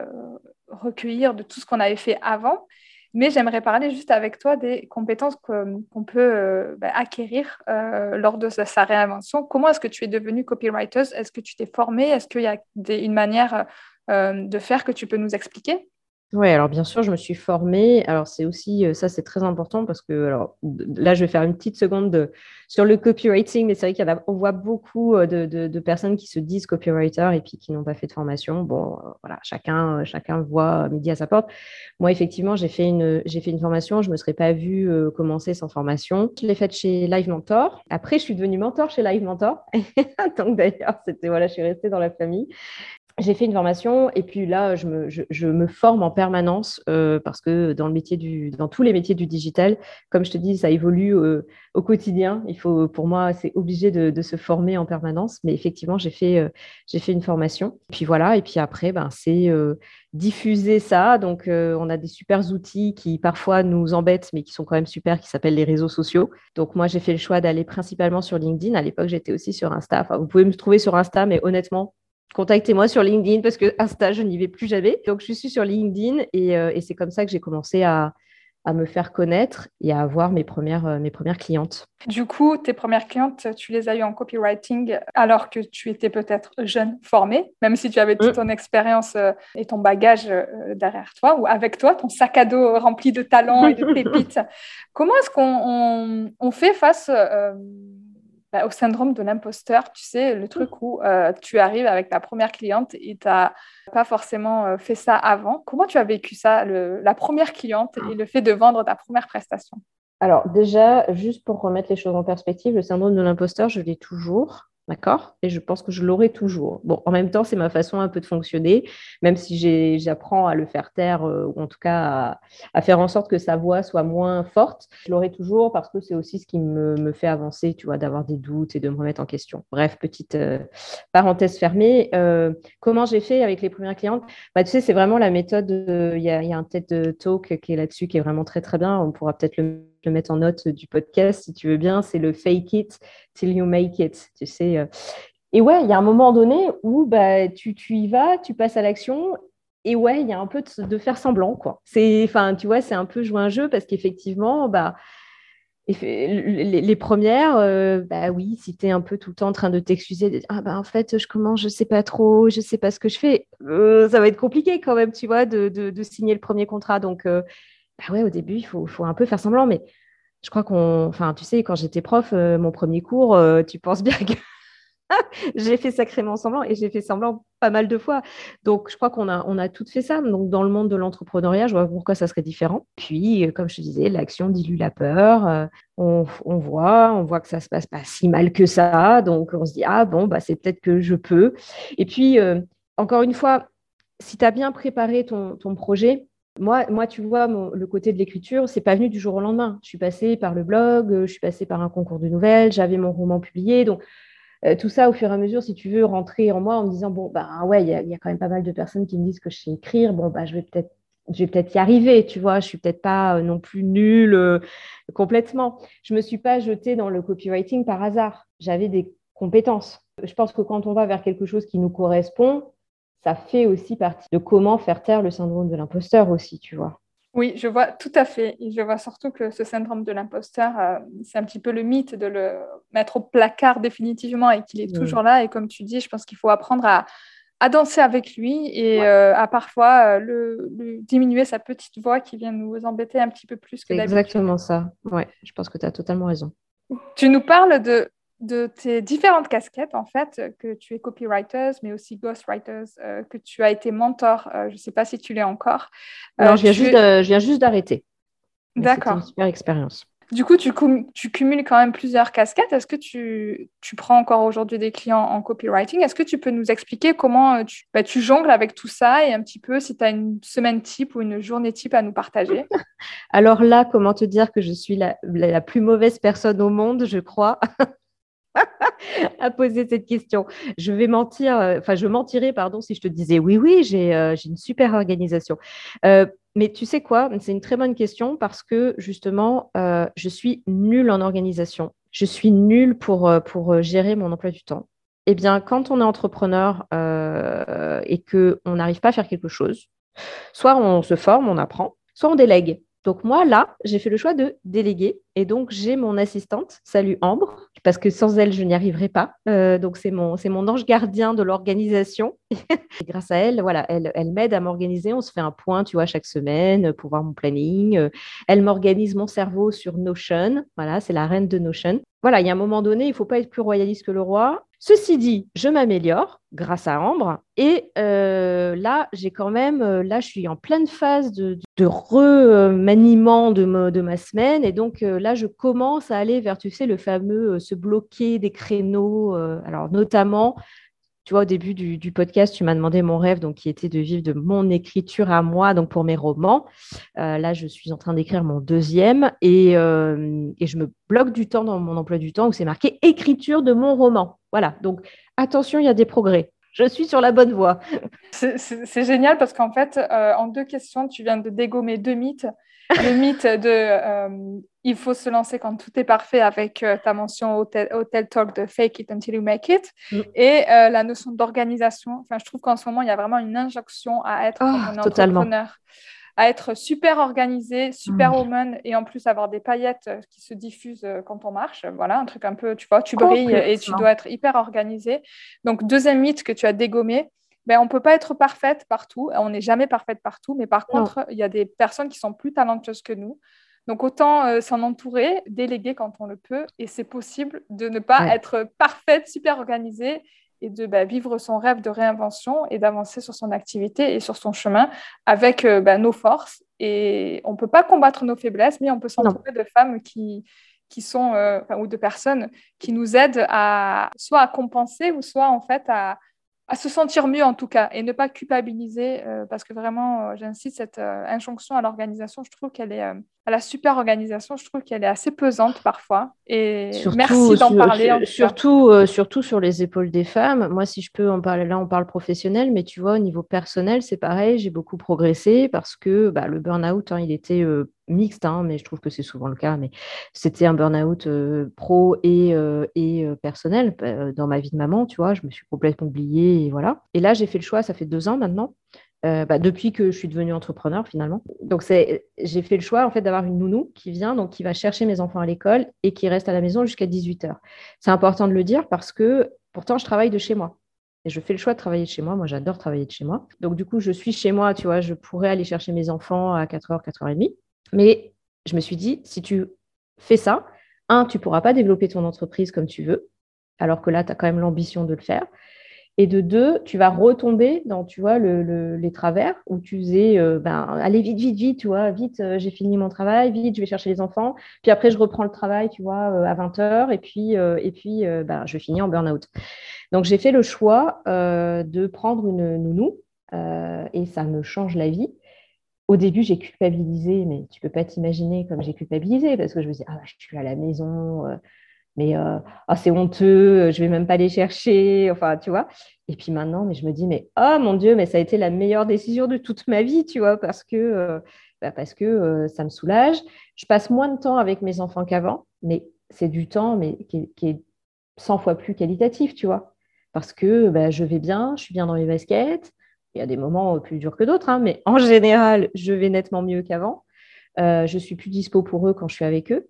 S2: recueillir, de tout ce qu'on avait fait avant. Mais j'aimerais parler juste avec toi des compétences qu'on peut euh, bah, acquérir euh, lors de sa, réinvention. Comment est-ce que tu es devenue copywriter? Est-ce que tu t'es formée? Est-ce qu'il y a une manière euh, de faire que tu peux nous expliquer?
S3: Oui, alors bien sûr, je me suis formée. Alors c'est aussi, euh, ça c'est très important parce que, alors là, je vais faire une petite seconde sur le copywriting, mais c'est vrai qu'on voit beaucoup euh, de, personnes qui se disent copywriter et puis qui n'ont pas fait de formation. Bon, euh, voilà, chacun, chacun voit midi à sa porte. Moi, effectivement, j'ai fait une, j'ai fait une formation. Je ne me serais pas vue commencer sans formation. Je l'ai faite chez Live Mentor. Après, je suis devenue mentor chez Live Mentor. Donc d'ailleurs, c'était, voilà, je suis restée dans la famille. J'ai fait une formation et puis là, je me, forme en permanence euh, parce que dans, le métier du, dans tous les métiers du digital, comme je te dis, ça évolue euh, au quotidien. Il faut, pour moi, c'est obligé de, se former en permanence. Mais effectivement, j'ai fait, euh, fait une formation. Et puis voilà, et puis après, ben, c'est diffuser ça. Donc, on a des super outils qui parfois nous embêtent, mais qui sont quand même super, qui s'appellent les réseaux sociaux. Donc, moi, j'ai fait le choix d'aller principalement sur LinkedIn. À l'époque, j'étais aussi sur Insta. Enfin, vous pouvez me trouver sur Insta, mais honnêtement, contactez-moi sur LinkedIn parce que Insta, je n'y vais plus jamais. Donc, je suis sur LinkedIn et, euh, c'est comme ça que j'ai commencé à, me faire connaître et à avoir mes premières, euh, mes premières clientes.
S2: Du coup, tes premières clientes, tu les as eues en copywriting alors que tu étais peut-être jeune, formée, même si tu avais toute mm. ton expérience euh, et ton bagage derrière toi ou avec toi, ton sac à dos rempli de talents et de pépites. Comment est-ce qu'on on, fait face bah, au syndrome de l'imposteur, tu sais, le truc où euh, tu arrives avec ta première cliente et tu n'as pas forcément euh, fait ça avant. Comment tu as vécu ça, la première cliente et le fait de vendre ta première prestation?
S3: Alors déjà, juste pour remettre les choses en perspective, le syndrome de l'imposteur, je l'ai toujours. D'accord? Et je pense que je l'aurai toujours. Bon, en même temps, c'est ma façon un peu de fonctionner, même si j'apprends à le faire taire, euh, ou en tout cas à, faire en sorte que sa voix soit moins forte. Je l'aurai toujours parce que c'est aussi ce qui me, fait avancer, tu vois, d'avoir des doutes et de me remettre en question. Bref, petite euh, parenthèse fermée. Euh, comment j'ai fait avec les premières clientes? Bah, Tu sais, c'est vraiment la méthode. Il y, y, a un TED Talk qui est là-dessus, qui est vraiment très, très bien. On pourra peut-être le le mettre en note du podcast si tu veux bien, c'est le fake it till you make it, tu sais. Euh. Et ouais, il y a un moment donné où bah, tu, tu y vas, tu passes à l'action et ouais, il y a un peu de, faire semblant, quoi. C'est, enfin, tu vois, c'est un peu jouer un jeu parce qu'effectivement, bah, les, premières, euh, bah oui, si tu es un peu tout le temps en train de t'excuser, ah bah en fait, je commence, je sais pas trop, je sais pas ce que je fais, euh, ça va être compliqué quand même, tu vois, de, de, signer le premier contrat. Donc, bah ouais, au début, il faut, faut, un peu faire semblant, mais je crois qu'on. Enfin, tu sais, quand j'étais prof, euh, mon premier cours, euh, tu penses bien que j'ai fait sacrément semblant et j'ai fait semblant pas mal de fois. Donc, je crois qu'on a, on a toutes fait ça. Donc, dans le monde de l'entrepreneuriat, je vois pourquoi ça serait différent. Puis, euh, comme je te disais, l'action dilue la peur. on, on, voit, on voit que ça se passe pas si mal que ça. Donc, on se dit, ah bon, bah, c'est peut-être que je peux. Et puis, encore une fois, si tu as bien préparé ton, ton projet, moi, moi, tu vois, le côté de l'écriture, c'est pas venu du jour au lendemain. Je suis passée par le blog, euh, je suis passée par un concours de nouvelles, j'avais mon roman publié. Donc, euh, tout ça, au fur et à mesure, si tu veux rentrer en moi en me disant, bon, bah ouais, il y, a quand même pas mal de personnes qui me disent que je sais écrire, bon, bah, je vais peut-être peut-être y arriver, tu vois, je suis peut-être pas euh, non plus nulle complètement. Je me suis pas jetée dans le copywriting par hasard. J'avais des compétences. Je pense que quand on va vers quelque chose qui nous correspond, ça fait aussi partie de comment faire taire le syndrome de l'imposteur aussi, tu vois.
S2: Oui, je vois tout à fait. Et je vois surtout que ce syndrome de l'imposteur, euh, c'est un petit peu le mythe de le mettre au placard définitivement et qu'il est mm. toujours là. Et comme tu dis, je pense qu'il faut apprendre à, danser avec lui et euh, à parfois euh, le, diminuer sa petite voix qui vient nous embêter un petit peu plus que d'habitude.
S3: Exactement ça. Ouais, je pense que tu as totalement raison.
S2: Tu nous parles de de tes différentes casquettes, en fait, que tu es copywriter, mais aussi ghostwriter, euh, que tu as été mentor. Euh, je ne sais pas si tu l'es encore.
S3: non, euh, je, viens juste d'arrêter.
S2: D'accord.
S3: C'est une super expérience.
S2: Du coup, tu, tu, cumules quand même plusieurs casquettes. Est-ce que tu, tu prends encore aujourd'hui des clients en copywriting? Est-ce que tu peux nous expliquer comment tu, bah, tu jongles avec tout ça et un petit peu si tu as une semaine type ou une journée type à nous partager?
S3: Alors là, comment te dire que je suis la, la plus mauvaise personne au monde, je crois? à poser cette question. Je vais mentir, euh, enfin, je mentirais, pardon, si je te disais oui, oui, j'ai euh, une super organisation. Euh, mais tu sais quoi? C'est une très bonne question parce que justement, je suis nulle en organisation. Je suis nulle pour, pour gérer mon emploi du temps. Eh bien, quand on est entrepreneur et qu'on n'arrive pas à faire quelque chose, soit on se forme, on apprend, soit on délègue. Donc moi, là, j'ai fait le choix de déléguer. Et donc, j'ai mon assistante, salut Ambre, parce que sans elle, je n'y arriverai pas. Euh, donc, c'est mon, ange gardien de l'organisation. grâce à elle, voilà, elle, elle m'aide à m'organiser. On se fait un point, tu vois, chaque semaine pour voir mon planning. Euh, elle m'organise mon cerveau sur Notion. Voilà, c'est la reine de Notion. Voilà, il y a un moment donné, il ne faut pas être plus royaliste que le roi. Ceci dit, je m'améliore grâce à Ambre. Et euh, là, j'ai quand même, euh, là, je suis en pleine phase de, remaniement de, de, ma semaine. Et donc euh, là, je commence à aller vers, tu sais, le fameux se bloquer des créneaux. alors, notamment, Tu vois, au début du, podcast, tu m'as demandé mon rêve, donc qui était de vivre de mon écriture à moi, donc pour mes romans. Euh, là, je suis en train d'écrire mon deuxième et, euh, et, je me bloque du temps dans mon emploi du temps où c'est marqué écriture de mon roman. Voilà, donc attention, il y a des progrès. Je suis sur la bonne voie.
S2: C'est génial parce qu'en fait, euh, en deux questions, tu viens de dégommer deux mythes. Le mythe de il faut se lancer quand tout est parfait avec euh, ta mention hotel, talk de fake it until you make it mm. et euh, la notion d'organisation. Enfin, je trouve qu'en ce moment, il y a vraiment une injonction à être
S3: oh, entrepreneur,
S2: à être super organisé, super mm. woman et en plus avoir des paillettes euh, qui se diffusent quand on marche. Voilà, un truc un peu, tu vois, tu brilles et tu dois être hyper organisé. Donc, deuxième mythe que tu as dégommé. Ben, on ne peut pas être parfaite partout, on n'est jamais parfaite partout, mais par contre, il y a des personnes qui sont plus talentueuses que nous. Donc autant euh, s'en entourer, déléguer quand on le peut, et c'est possible de ne pas être parfaite, super organisée, et de bah, vivre son rêve de réinvention et d'avancer sur son activité et sur son chemin avec euh, bah, nos forces. Et on ne peut pas combattre nos faiblesses, mais on peut s'entourer de femmes qui, qui sont, euh, ou de personnes qui nous aident à soit à compenser ou soit en fait à, à se sentir mieux en tout cas et ne pas culpabiliser euh, parce que vraiment, euh, j'insiste, cette euh, injonction à l'organisation, je trouve qu'elle est, à la super organisation, je trouve qu'elle est assez pesante parfois. Et merci d'en parler.
S3: surtout, surtout sur les épaules des femmes. Moi, si je peux en parler, là, on parle professionnel, mais tu vois, au niveau personnel, c'est pareil, j'ai beaucoup progressé parce que bah, le burn-out, hein, il était mixte, hein, mais je trouve que c'est souvent le cas, mais c'était un burn-out pro et, et personnel. Dans ma vie de maman, tu vois, je me suis complètement oubliée et voilà. Et là, j'ai fait le choix, ça fait deux ans maintenant, bah, depuis que je suis devenue entrepreneur finalement. Donc j'ai fait le choix en fait d'avoir une nounou qui vient, donc qui va chercher mes enfants à l'école et qui reste à la maison jusqu'à 18h. C'est important de le dire parce que pourtant je travaille de chez moi. Et je fais le choix de travailler de chez moi. Moi, j'adore travailler de chez moi. Donc, du coup, je suis chez moi, tu vois, je pourrais aller chercher mes enfants à 4h, 4h30. Mais je me suis dit, si tu fais ça, un, tu ne pourras pas développer ton entreprise comme tu veux, alors que là, tu as quand même l'ambition de le faire. Et de deux, tu vas retomber dans, tu vois, les travers où tu faisais, euh, ben, allez vite, vite, vite, tu vois, vite, euh, j'ai fini mon travail, vite, je vais chercher les enfants. Puis après, je reprends le travail, tu vois, euh, à 20h et puis, et puis ben, je finis en burn-out. Donc, j'ai fait le choix de prendre une nounou et ça me change la vie au début, j'ai culpabilisé, mais tu peux pas t'imaginer comme j'ai culpabilisé parce que je me disais, ah, je suis à la maison, euh, mais euh, ah, c'est honteux, je vais même pas les chercher, enfin, tu vois. Et puis maintenant, mais je me dis, mais oh mon Dieu, mais ça a été la meilleure décision de toute ma vie, tu vois, parce que, euh, bah, que ça me soulage. Je passe moins de temps avec mes enfants qu'avant, mais c'est du temps mais qui est, 100 fois plus qualitatif, tu vois. Parce que bah, je vais bien, je suis bien dans mes baskets, il y a des moments plus durs que d'autres, hein, mais en général, je vais nettement mieux qu'avant. Euh, je suis plus dispo pour eux quand je suis avec eux.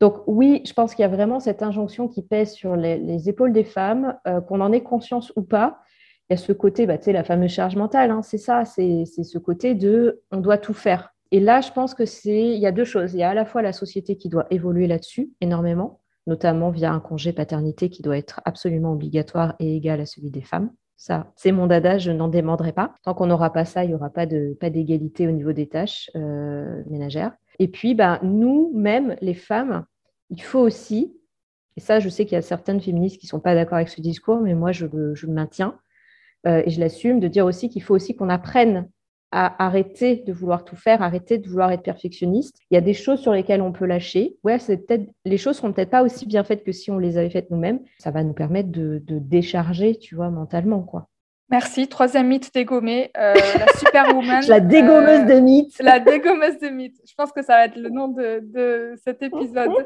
S3: Donc oui, je pense qu'il y a vraiment cette injonction qui pèse sur les, épaules des femmes, euh, qu'on en ait conscience ou pas. Il y a ce côté, bah, tu sais, la fameuse charge mentale, hein, c'est ça, c'est ce côté de on doit tout faire. Et là, je pense que c'est, il y a deux choses. Il y a à la fois la société qui doit évoluer là-dessus énormément, notamment via un congé paternité qui doit être absolument obligatoire et égal à celui des femmes. Ça, c'est mon dada, je n'en démordrai pas. Tant qu'on n'aura pas ça, il n'y aura pas d'égalité au niveau des tâches euh, ménagères. Et puis, bah, nous, même les femmes, il faut aussi, et ça, je sais qu'il y a certaines féministes qui ne sont pas d'accord avec ce discours, mais moi, je, le maintiens euh, et je l'assume, de dire aussi qu'il faut aussi qu'on apprenne à arrêter de vouloir tout faire, arrêter de vouloir être perfectionniste. Il y a des choses sur lesquelles on peut lâcher. Ouais, c'est peut-être les choses seront peut-être pas aussi bien faites que si on les avait faites nous-mêmes. Ça va nous permettre de, de décharger, tu vois, mentalement, quoi.
S2: Merci. Troisième mythe dégommé, euh, la superwoman.
S3: la dégommeuse euh, de mythes.
S2: La dégommeuse de mythes. Je pense que ça va être le nom de, de cet épisode.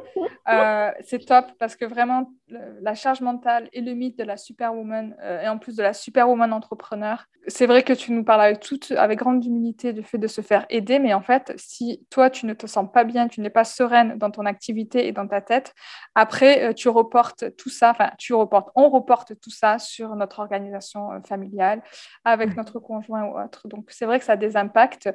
S2: Euh, c'est top parce que vraiment, la charge mentale et le mythe de la superwoman et en plus de la superwoman entrepreneur, c'est vrai que tu nous parles avec, toute, avec grande humilité du fait de se faire aider, mais en fait, si toi, tu ne te sens pas bien, tu n'es pas sereine dans ton activité et dans ta tête, après, tu reportes tout ça, enfin, tu reportes, on reporte tout ça sur notre organisation familiale avec notre conjoint ou autre. Donc, c'est vrai que ça a des impacts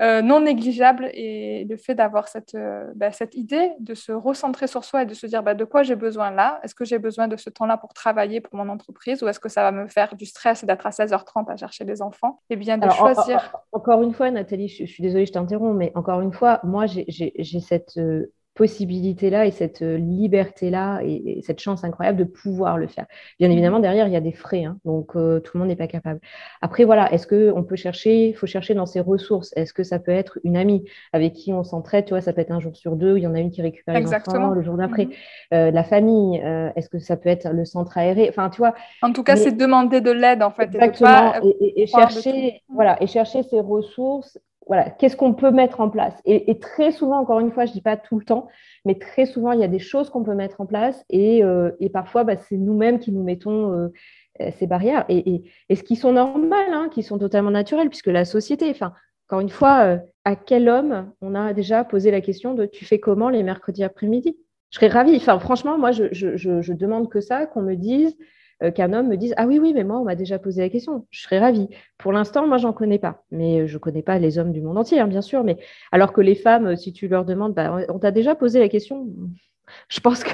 S2: euh, non négligeables et le fait d'avoir cette, euh, bah, cette idée de se recentrer sur soi et de se dire bah, de quoi j'ai besoin là? Est-ce que j'ai besoin de ce temps-là pour travailler pour mon entreprise ou est-ce que ça va me faire du stress d'être à 16h30 à chercher des enfants? Et eh bien, de choisir.
S3: encore une fois, Nathalie, je, suis désolée, je t'interromps, mais encore une fois, moi, j'ai cette. Euh, possibilité-là et cette euh, liberté-là et, cette chance incroyable de pouvoir le faire. Bien mmh. évidemment, derrière, il y a des frais, hein, donc euh, tout le monde n'est pas capable. Après, voilà, est-ce qu'on peut chercher, il faut chercher dans ses ressources? Est-ce que ça peut être une amie avec qui on s'entraide, tu vois, ça peut être un jour sur deux, il y en a une qui récupère les enfants le jour d'après. Mmh. Euh, la famille, est-ce que ça peut être le centre aéré? Enfin, tu vois.
S2: En tout cas, c'est demander de l'aide, en fait.
S3: Exactement, et, chercher, voilà, et chercher ses ressources voilà, qu'est-ce qu'on peut mettre en place et, très souvent, encore une fois, je ne dis pas tout le temps, mais très souvent, il y a des choses qu'on peut mettre en place et, euh, parfois, bah, c'est nous-mêmes qui nous mettons euh, euh, ces barrières et, ce qui sont normales, hein, qui sont totalement naturelles, puisque la société, enfin, encore une fois, à quel homme on a déjà posé la question de tu fais comment les mercredis après-midi? Je serais ravie. Franchement, moi, je, je demande que ça, qu'on me dise euh, qu'un homme me dise Ah oui, oui, mais moi, on m'a déjà posé la question. Je serais ravie. Pour l'instant, moi, j'en connais pas. Mais je ne connais pas les hommes du monde entier, hein, bien sûr. Mais alors que les femmes, euh, si tu leur demandes bah, On t'a déjà posé la question Je pense que.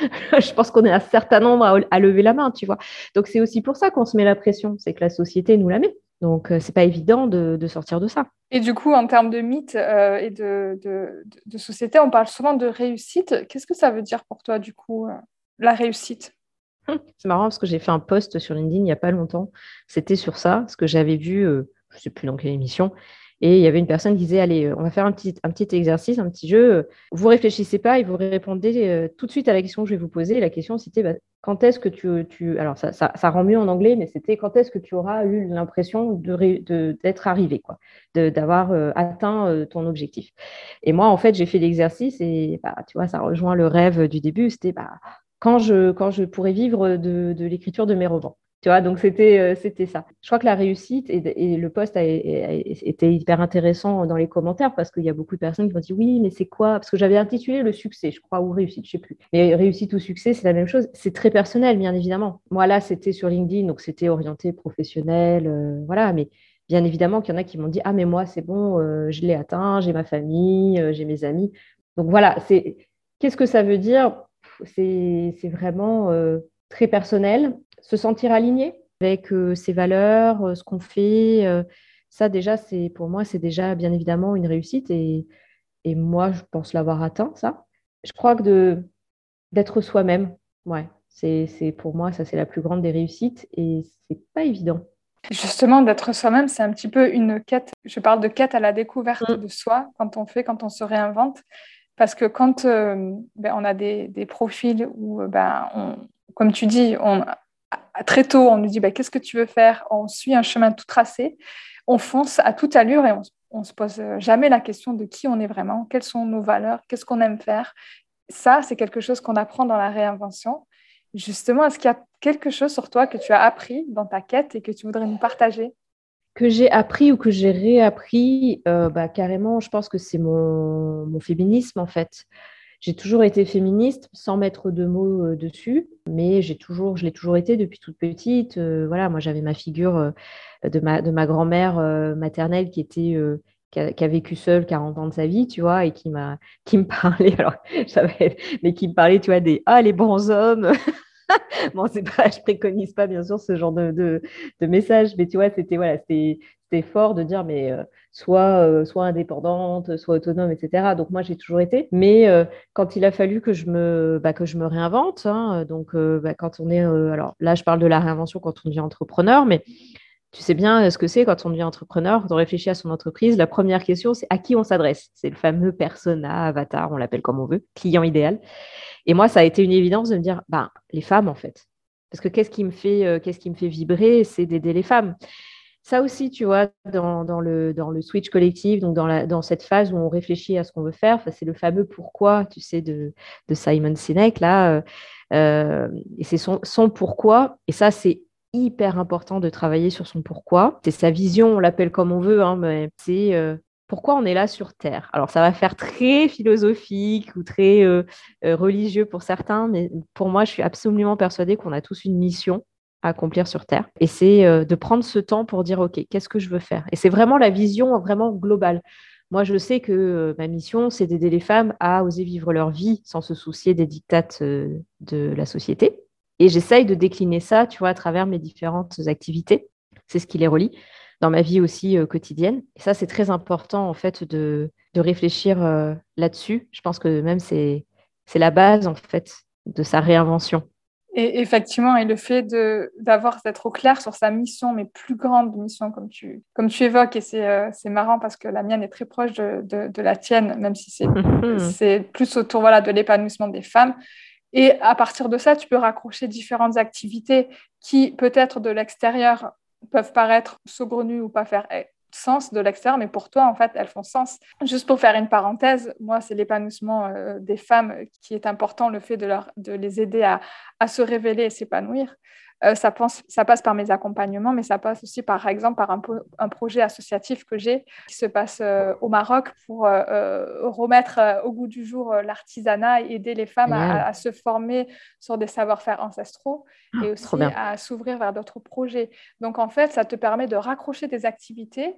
S3: je pense qu'on est un certain nombre à, lever la main, tu vois. Donc, c'est aussi pour ça qu'on se met la pression, c'est que la société nous la met. Donc, euh, c'est pas évident de, sortir de ça.
S2: Et du coup, en termes de mythe et de, société, on parle souvent de réussite. Qu'est-ce que ça veut dire pour toi, du coup, la réussite?
S3: C'est marrant parce que j'ai fait un post sur LinkedIn il n'y a pas longtemps. C'était sur ça, ce que j'avais vu, euh, je ne sais plus dans quelle émission. Et il y avait une personne qui disait Allez, on va faire un petit, exercice, un petit jeu. Vous réfléchissez pas et vous répondez euh, tout de suite à la question que je vais vous poser. la question, c'était bah, Quand est-ce que tu. Alors, ça, rend mieux en anglais, mais c'était Quand est-ce que tu auras eu l'impression d'être arrivé, quoi, d'avoir euh, atteint ton objectif Et moi, en fait, j'ai fait l'exercice et bah, tu vois, ça rejoint le rêve du début. C'était bah, quand je, quand je pourrais vivre de, l'écriture de mes romans. Tu vois, donc c'était euh, ça. Je crois que la réussite et, le poste a, été hyper intéressant dans les commentaires parce qu'il y a beaucoup de personnes qui m'ont dit oui, mais c'est quoi? Parce que j'avais intitulé le succès, je crois, ou réussite, je sais plus. Mais réussite ou succès, c'est la même chose. C'est très personnel, bien évidemment. Moi là, c'était sur LinkedIn, donc c'était orienté professionnel, euh, voilà. Mais bien évidemment qu'il y en a qui m'ont dit ah mais moi c'est bon, euh, je l'ai atteint, j'ai ma famille, j'ai mes amis. Donc voilà, c'est qu'est-ce que ça veut dire? C'est vraiment euh, très personnel. Se sentir aligné avec euh, ses valeurs, euh, ce qu'on fait, ça déjà, c'est pour moi, c'est déjà bien évidemment une réussite et, et moi, je pense l'avoir atteint, ça. Je crois que d'être soi-même, ouais, c'est pour moi, ça c'est la plus grande des réussites et c'est pas évident.
S2: Justement, d'être soi-même, c'est un petit peu une quête. Je parle de quête à la découverte mmh. de soi quand on fait, quand on se réinvente. Parce que quand euh, ben, on a des, profils où, euh, ben, comme tu dis, très tôt, on nous dit ben, qu'est-ce que tu veux faire? On suit un chemin tout tracé, on fonce à toute allure et on ne se pose jamais la question de qui on est vraiment, quelles sont nos valeurs, qu'est-ce qu'on aime faire. Ça, c'est quelque chose qu'on apprend dans la réinvention. Justement, est-ce qu'il y a quelque chose sur toi que tu as appris dans ta quête et que tu voudrais nous partager?
S3: Que j'ai appris ou que j'ai réappris, euh, bah, carrément, je pense que c'est mon, féminisme en fait. J'ai toujours été féministe sans mettre de mots euh, dessus, mais j'ai toujours, je l'ai toujours été depuis toute petite. Euh, voilà, moi j'avais ma figure de ma, de ma grand-mère maternelle qui était qui a, vécu seule 40 ans de sa vie, tu vois, et qui m'a qui me parlait, alors ça va être, mais qui me parlait, tu vois, des ah les bons hommes. bon, c'est pas, je préconise pas bien sûr ce genre de, de, message, mais tu vois, c'était voilà, c'était fort de dire mais euh, soit euh, soit indépendante, soit autonome, etc. Donc moi j'ai toujours été, mais euh, quand il a fallu que je me bah, que je me réinvente, hein, donc bah, quand on est alors là je parle de la réinvention quand on devient entrepreneur, mais tu sais bien ce que c'est quand on devient entrepreneur, quand on réfléchit à son entreprise. La première question, c'est à qui on s'adresse. C'est le fameux persona, avatar, on l'appelle comme on veut, client idéal. Et moi, ça a été une évidence de me dire, ben, les femmes, en fait. Parce que qu'est-ce qui me fait, euh, qu'est-ce qui me fait vibrer? C'est d'aider les femmes. Ça aussi, tu vois, dans, le, dans le switch collectif, donc dans, la, dans cette phase où on réfléchit à ce qu'on veut faire, c'est le fameux pourquoi, tu sais, de, de Simon Sinek, là. Euh, euh, et c'est son pourquoi. Et ça, c'est hyper important de travailler sur son pourquoi. C'est sa vision, on l'appelle comme on veut, hein, mais c'est pourquoi on est là sur Terre. Alors, ça va faire très philosophique ou très euh, euh, religieux pour certains, mais pour moi, je suis absolument persuadée qu'on a tous une mission à accomplir sur Terre. Et c'est euh, de prendre ce temps pour dire, OK, qu'est-ce que je veux faire? Et c'est vraiment la vision vraiment globale. Moi, je sais que ma mission, c'est d'aider les femmes à oser vivre leur vie sans se soucier des dictates de la société. Et j'essaye de décliner ça, tu vois, à travers mes différentes activités. C'est ce qui les relie. dans ma vie aussi quotidienne. Et ça, c'est très important en fait de, de réfléchir là-dessus. Je pense que même c'est la base en fait de sa réinvention.
S2: Et effectivement, et le fait d'avoir d'être au clair sur sa mission, mais plus grande mission, comme tu, comme tu évoques, et c'est euh, marrant parce que la mienne est très proche de, de, la tienne, même si c'est plus autour voilà, de l'épanouissement des femmes. Et à partir de ça, tu peux raccrocher différentes activités qui, peut-être de l'extérieur, peuvent paraître saugrenues ou pas faire sens de l'extérieur, mais pour toi, en fait, elles font sens. Juste pour faire une parenthèse, moi, c'est l'épanouissement euh, des femmes qui est important, le fait de, les aider à se révéler et s'épanouir. Euh, ça, ça, passe par mes accompagnements, mais ça passe aussi, par exemple, par un, projet associatif que j'ai qui se passe euh, au Maroc pour remettre au goût du jour l'artisanat et aider les femmes à, se former sur des savoir-faire ancestraux ah, et aussi à s'ouvrir vers d'autres projets. Donc, en fait, ça te permet de raccrocher des activités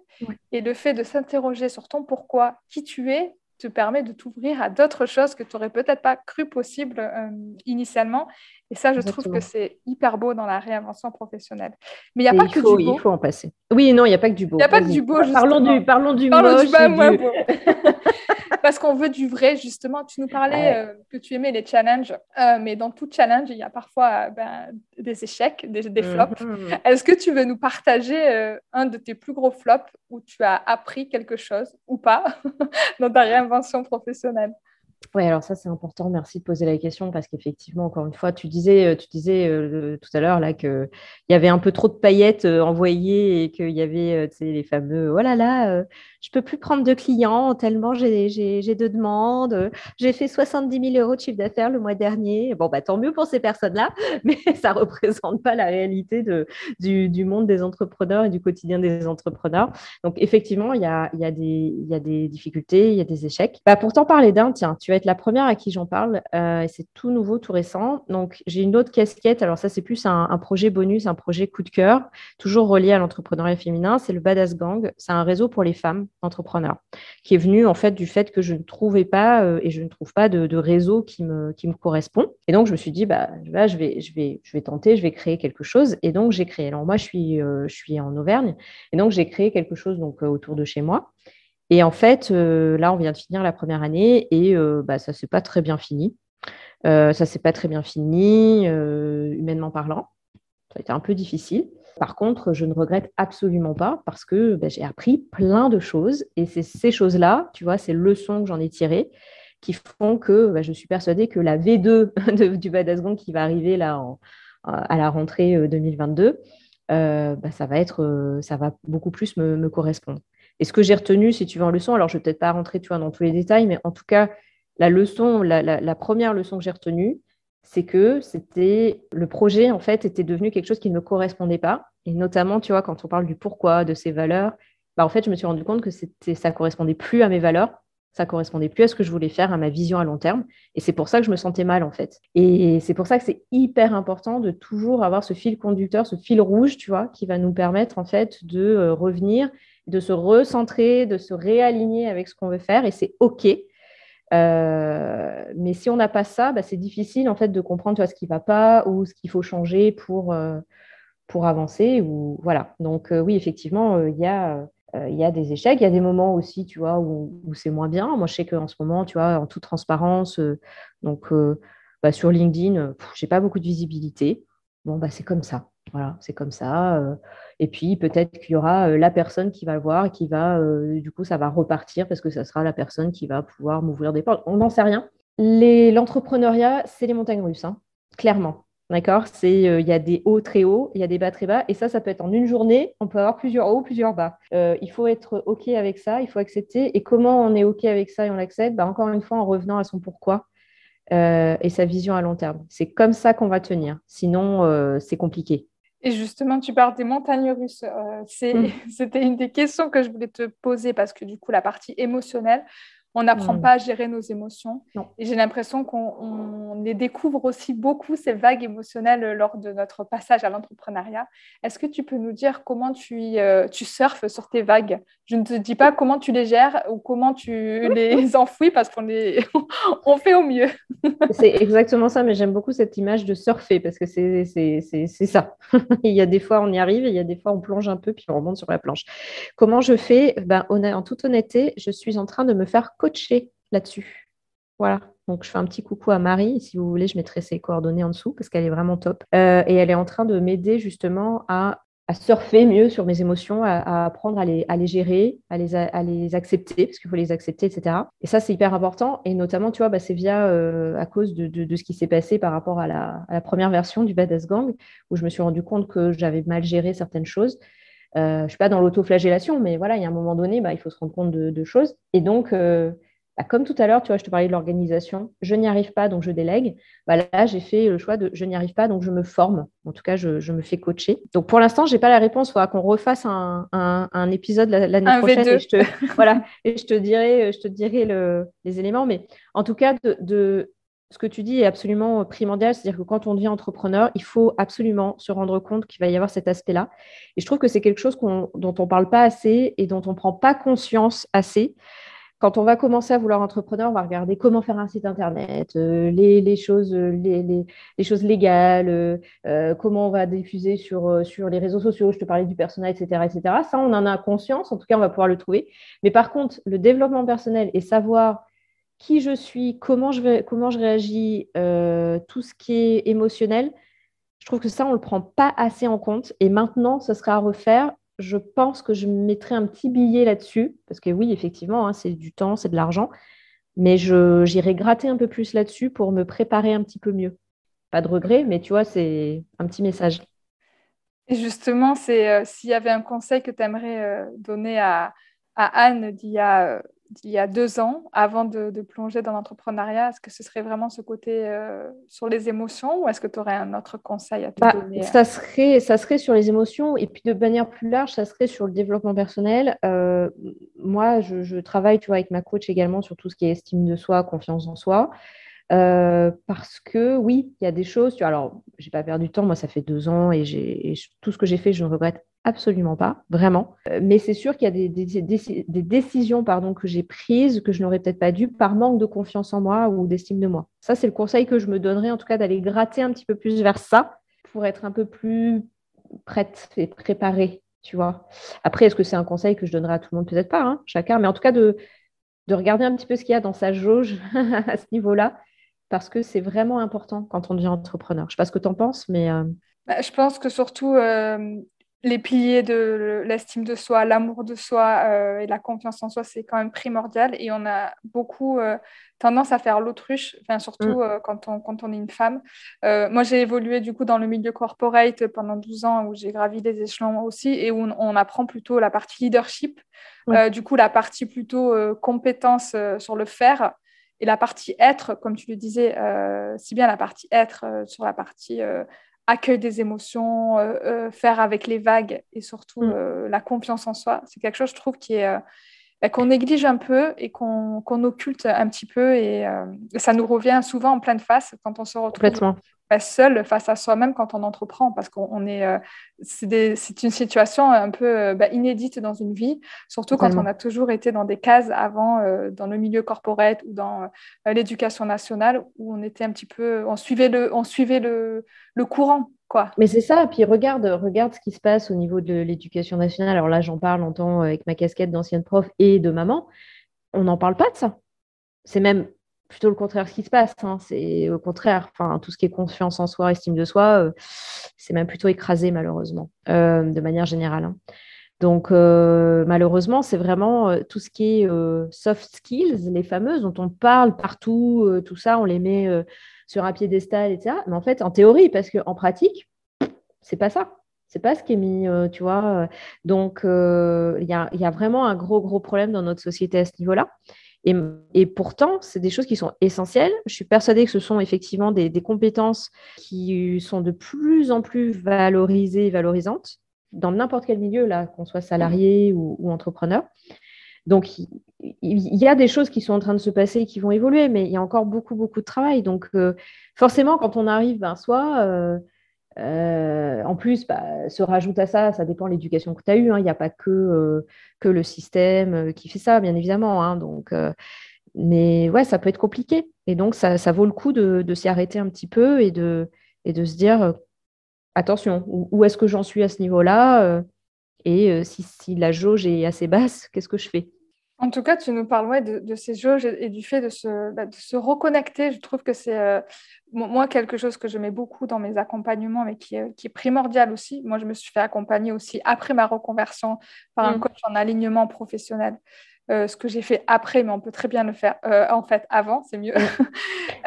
S2: et le fait de s'interroger sur ton pourquoi, qui tu es, te permet de t'ouvrir à d'autres choses que tu n'aurais peut-être pas cru possible euh, initialement. Et ça, je trouve que c'est hyper beau dans la réinvention professionnelle. Mais il n'y a pas que
S3: du
S2: beau.
S3: Il faut en passer. Oui, non, il n'y a pas que du beau.
S2: Il n'y a pas que du beau,
S3: Parlons du, parlons du moche. Du
S2: Parce qu'on veut du vrai, justement. Tu nous parlais euh, que tu aimais les challenges, euh, mais dans tout challenge, il y a parfois ben, des échecs, des, flops. Mhm. Est-ce que tu veux nous partager euh, un de tes plus gros flops où tu as appris quelque chose ou pas dans ta réinvention professionnelle?
S3: Oui, alors ça c'est important. Merci de poser la question parce qu'effectivement, encore une fois, tu disais, euh, tu disais euh, tout à l'heure là qu'il y avait un peu trop de paillettes euh, envoyées et qu'il y avait les fameux oh là là, je peux plus prendre de clients tellement j'ai de demandes. J'ai fait 70 000 euros de chiffre d'affaires le mois dernier. Bon, bah, tant mieux pour ces personnes-là, mais ça représente pas la réalité du, monde des entrepreneurs et du quotidien des entrepreneurs. Donc effectivement, il y a, y, a y a, des difficultés, il y a des échecs. Bah, pour parler d'un, tiens, tu être la première à qui j'en parle. Euh, c'est tout nouveau, tout récent. Donc, j'ai une autre casquette. Alors, ça, c'est plus un, projet bonus, un projet coup de cœur, toujours relié à l'entrepreneuriat féminin. C'est le Badass Gang. C'est un réseau pour les femmes entrepreneurs qui est venu en fait du fait que je ne trouvais pas euh, et je ne trouve pas de, réseau qui me, qui me correspond. Et donc, je me suis dit, bah, là, je, vais, je, vais, je vais tenter, je vais créer quelque chose. Et donc, j'ai créé. Alors, moi, je suis, euh, je suis en Auvergne. Et donc, j'ai créé quelque chose donc, autour de chez moi. Et en fait, euh, là, on vient de finir la première année et euh, bah, ça ne s'est pas très bien fini. Euh, ça ne s'est pas très bien fini, humainement parlant. Ça a été un peu difficile. Par contre, je ne regrette absolument pas parce que bah, j'ai appris plein de choses et c'est ces choses-là, tu vois, ces leçons que j'en ai tirées qui font que bah, je suis persuadée que la V2 du Badasgon qui va arriver là à la rentrée 2022, ça va être, ça va beaucoup plus me correspondre. Et ce que j'ai retenu, si tu veux, en leçon, alors je ne vais peut-être pas rentrer tu vois, dans tous les détails, mais en tout cas, la leçon, la, première leçon que j'ai retenue, c'est que c'était le projet en fait était devenu quelque chose qui ne me correspondait pas. Et notamment, tu vois, quand on parle du pourquoi, de ses valeurs, bah, en fait, je me suis rendu compte que c'était, ça correspondait plus à mes valeurs, ça correspondait plus à ce que je voulais faire, à ma vision à long terme. Et c'est pour ça que je me sentais mal en fait. Et c'est pour ça que c'est hyper important de toujours avoir ce fil conducteur, ce fil rouge, tu vois, qui va nous permettre en fait de euh, revenir de se recentrer, de se réaligner avec ce qu'on veut faire et c'est OK. Euh, mais si on n'a pas ça, bah, c'est difficile en fait de comprendre ce qui ne va pas ou ce qu'il faut changer pour, euh, avancer. Donc euh, oui, effectivement, il y a il y a des échecs, il y a des moments aussi, tu vois, où, c'est moins bien. Moi, je sais qu'en ce moment, tu vois, en toute transparence, donc bah, sur LinkedIn, je n'ai pas beaucoup de visibilité. Bon, bah, c'est comme ça. Voilà, c'est comme ça. Et puis peut-être qu'il y aura euh, la personne qui va le voir et qui va, euh, du coup, ça va repartir parce que ça sera la personne qui va pouvoir m'ouvrir des portes. On n'en sait rien. L'entrepreneuriat, c'est les montagnes russes, hein, clairement. D'accord? Euh, il y a des hauts très hauts, il y a des bas très bas, et ça, ça peut être en une journée. On peut avoir plusieurs hauts, plusieurs bas. il faut être ok avec ça, il faut accepter. Et comment on est ok avec ça et on l'accepte? Bah, Encore une fois, en revenant à son pourquoi et sa vision à long terme. C'est comme ça qu'on va tenir. Sinon, c'est compliqué.
S2: Et justement, tu parles des montagnes russes. Euh, mm. C'était une des questions que je voulais te poser parce que du coup, la partie émotionnelle, On n'apprend
S3: Mm.
S2: pas à gérer nos émotions.
S3: Non.
S2: Et j'ai l'impression qu'on on les découvre aussi beaucoup, ces vagues émotionnelles, euh, lors de notre passage à l'entrepreneuriat. Est-ce que tu peux nous dire comment tu, euh, tu surfes sur tes vagues? Je ne te dis pas comment tu les gères ou comment tu les enfouis parce qu'on les... on fait au mieux.
S3: C'est exactement ça, mais j'aime beaucoup cette image de surfer parce que c'est ça. il y a des fois on y arrive et il y a des fois on plonge un peu puis on remonte sur la planche. Comment je fais? Ben, En toute honnêteté, je suis en train de me faire coacher là-dessus. Voilà. Donc, je fais un petit coucou à Marie. Si vous voulez, je mettrai ses coordonnées en dessous parce qu'elle est vraiment top. Euh, et elle est en train de m'aider justement à, surfer mieux sur mes émotions, à, apprendre à les, gérer, à les, accepter parce qu'il faut les accepter, etc. Et ça, c'est hyper important. Et notamment, tu vois, bah, c'est via, euh, à cause de, ce qui s'est passé par rapport à la première version du Badass Gang, où je me suis rendu compte que j'avais mal géré certaines choses. Euh, je ne suis pas dans l'autoflagellation, mais voilà, il y a un moment donné, bah, il faut se rendre compte de, de choses. Et donc, euh, bah, comme tout à l'heure, tu vois, je te parlais de l'organisation, je n'y arrive pas, donc je délègue. Bah, là, j'ai fait le choix de je n'y arrive pas, donc je me forme. En tout cas, je, je me fais coacher. Donc, pour l'instant, je n'ai pas la réponse. Il faudra qu'on refasse un, un- un épisode la- l'année
S2: Un
S3: prochaine
S2: V2.
S3: et je te, voilà, et je te dirai, je te dirai le- les éléments. Mais en tout cas, de, de- ce que tu dis est absolument primordial. C'est-à-dire que quand on devient entrepreneur, il faut absolument se rendre compte qu'il va y avoir cet aspect-là. Et je trouve que c'est quelque chose dont on ne parle pas assez et dont on ne prend pas conscience assez. Quand on va commencer à vouloir entrepreneur, on va regarder comment faire un site internet, euh, les, les choses, euh, les, choses légales, euh, euh, comment on va diffuser sur, euh, sur les réseaux sociaux. Je te parlais du personnel, etc., etc. Ça, on en a conscience. En tout cas, on va pouvoir le trouver. Mais par contre, le développement personnel et savoir qui je suis, comment je, comment je réagis, euh, tout ce qui est émotionnel, je trouve que ça, on ne le prend pas assez en compte. Et maintenant, ce sera à refaire. Je pense que je mettrai un petit billet là-dessus, parce que oui, effectivement, hein, c'est du temps, c'est de l'argent, mais j'irai gratter un peu plus là-dessus pour me préparer un petit peu mieux. Pas de regret, mais tu vois, c'est un petit message.
S2: Et justement, c'est euh, s'il y avait un conseil que tu aimerais donner à, à Anne d'il y, a, euh, d'il y a deux ans, avant de, de plonger dans l'entrepreneuriat, est-ce que ce serait vraiment ce côté euh, sur les émotions ou est-ce que tu aurais un autre conseil à te
S3: Bah,
S2: donner
S3: ça, serait, ça serait sur les émotions et puis de manière plus large, ça serait sur le développement personnel. Euh, moi, je, je travaille tu vois, avec ma coach également sur tout ce qui est estime de soi, confiance en soi. Euh, parce que oui, il y a des choses. Tu vois, alors, j'ai pas perdu de temps. Moi, ça fait deux ans et, tout ce que j'ai fait, je ne regrette absolument pas, vraiment. Euh, mais c'est sûr qu'il y a des, décisions pardon, que j'ai prises que je n'aurais peut-être pas dû par manque de confiance en moi ou d'estime de moi. Ça, c'est le conseil que je me donnerais, en tout cas, d'aller gratter un petit peu plus vers ça pour être un peu plus prête et préparée, tu vois. Après, est-ce que c'est un conseil que je donnerais à tout le monde? Peut-être pas, hein, chacun, mais en tout cas, de regarder un petit peu ce qu'il y a dans sa jauge à ce niveau-là, parce que c'est vraiment important quand on devient entrepreneur. Je ne sais pas ce que tu en penses, mais euh,
S2: Bah, Je pense que surtout euh, les piliers de l'estime de soi, l'amour de soi euh, et la confiance en soi, c'est quand même primordial. Et on a beaucoup tendance à faire l'autruche, enfin, surtout
S3: Mm.
S2: quand, on, quand on est une femme. Moi, j'ai évolué du coup dans le milieu corporate pendant 12 ans où j'ai gravi des échelons aussi et où on, on apprend plutôt la partie leadership, du coup la partie plutôt compétence sur le faire. Et la partie être, comme tu le disais, euh, si bien la partie être euh, sur la partie euh, accueil des émotions, faire avec les vagues et surtout
S3: Mm.
S2: la confiance en soi, c'est quelque chose, je trouve, qui est, bah, qu'on néglige un peu et qu'on occulte un petit peu. Et, euh, ça nous revient souvent en pleine face quand on se retrouve
S3: complètement.
S2: Seul face à soi-même quand on entreprend, parce qu'on on est, euh, c'est une situation un peu euh, bah, inédite dans une vie, surtout quand on a toujours été dans des cases avant, euh, dans le milieu corporate ou dans l'éducation nationale, où on était un petit peu, on suivait le, on suivait le, le courant, quoi.
S3: Mais c'est ça, puis regarde, regarde ce qui se passe au niveau de l'éducation nationale. Alors là, j'en parle en tant avec ma casquette d'ancienne prof et de maman. On n'en parle pas de ça. C'est même plutôt le contraire ce qui se passe. hein. C'est au contraire, enfin, tout ce qui est confiance en soi, estime de soi, euh, c'est même plutôt écrasé malheureusement, euh, de manière générale. hein. Donc euh, malheureusement, c'est vraiment tout ce qui est soft skills, les fameuses dont on parle partout, tout ça, on les met sur un piédestal, etc. Mais en fait, en théorie, parce qu'en pratique, c'est pas ça. C'est pas ce qui est mis, tu vois. Donc, il y a vraiment un gros, gros problème dans notre société à ce niveau-là. Et, et pourtant, c'est des choses qui sont essentielles. Je suis persuadée que ce sont effectivement des, compétences qui sont de plus en plus valorisées et valorisantes dans n'importe quel milieu, là, qu'on soit salarié ou, entrepreneur. Donc, il, y a des choses qui sont en train de se passer, qui vont évoluer, mais il y a encore beaucoup, beaucoup de travail. Donc, euh, forcément, quand on arrive, ben, soit, euh, euh, en plus, bah, se rajoute à ça, ça dépend de l'éducation que tu as eue. Hein. Il n'y a pas que, que le système qui fait ça, bien évidemment. Hein. mais ouais, ça peut être compliqué. Et donc, ça, vaut le coup de, s'y arrêter un petit peu et de, et de se dire, attention, où, est-ce que j'en suis à ce niveau-là Et si, la jauge est assez basse, qu'est-ce que je fais?
S2: En tout cas, tu nous parles de, ces jauges et, du fait de se, bah, de se, reconnecter. Je trouve que c'est, moi, quelque chose que je mets beaucoup dans mes accompagnements, mais qui est, qui est, primordial aussi. Moi, je me suis fait accompagner aussi après ma reconversion par un mmh. coach en alignement professionnel. Euh, ce que j'ai fait après, mais on peut très bien le faire euh, en fait avant, c'est mieux.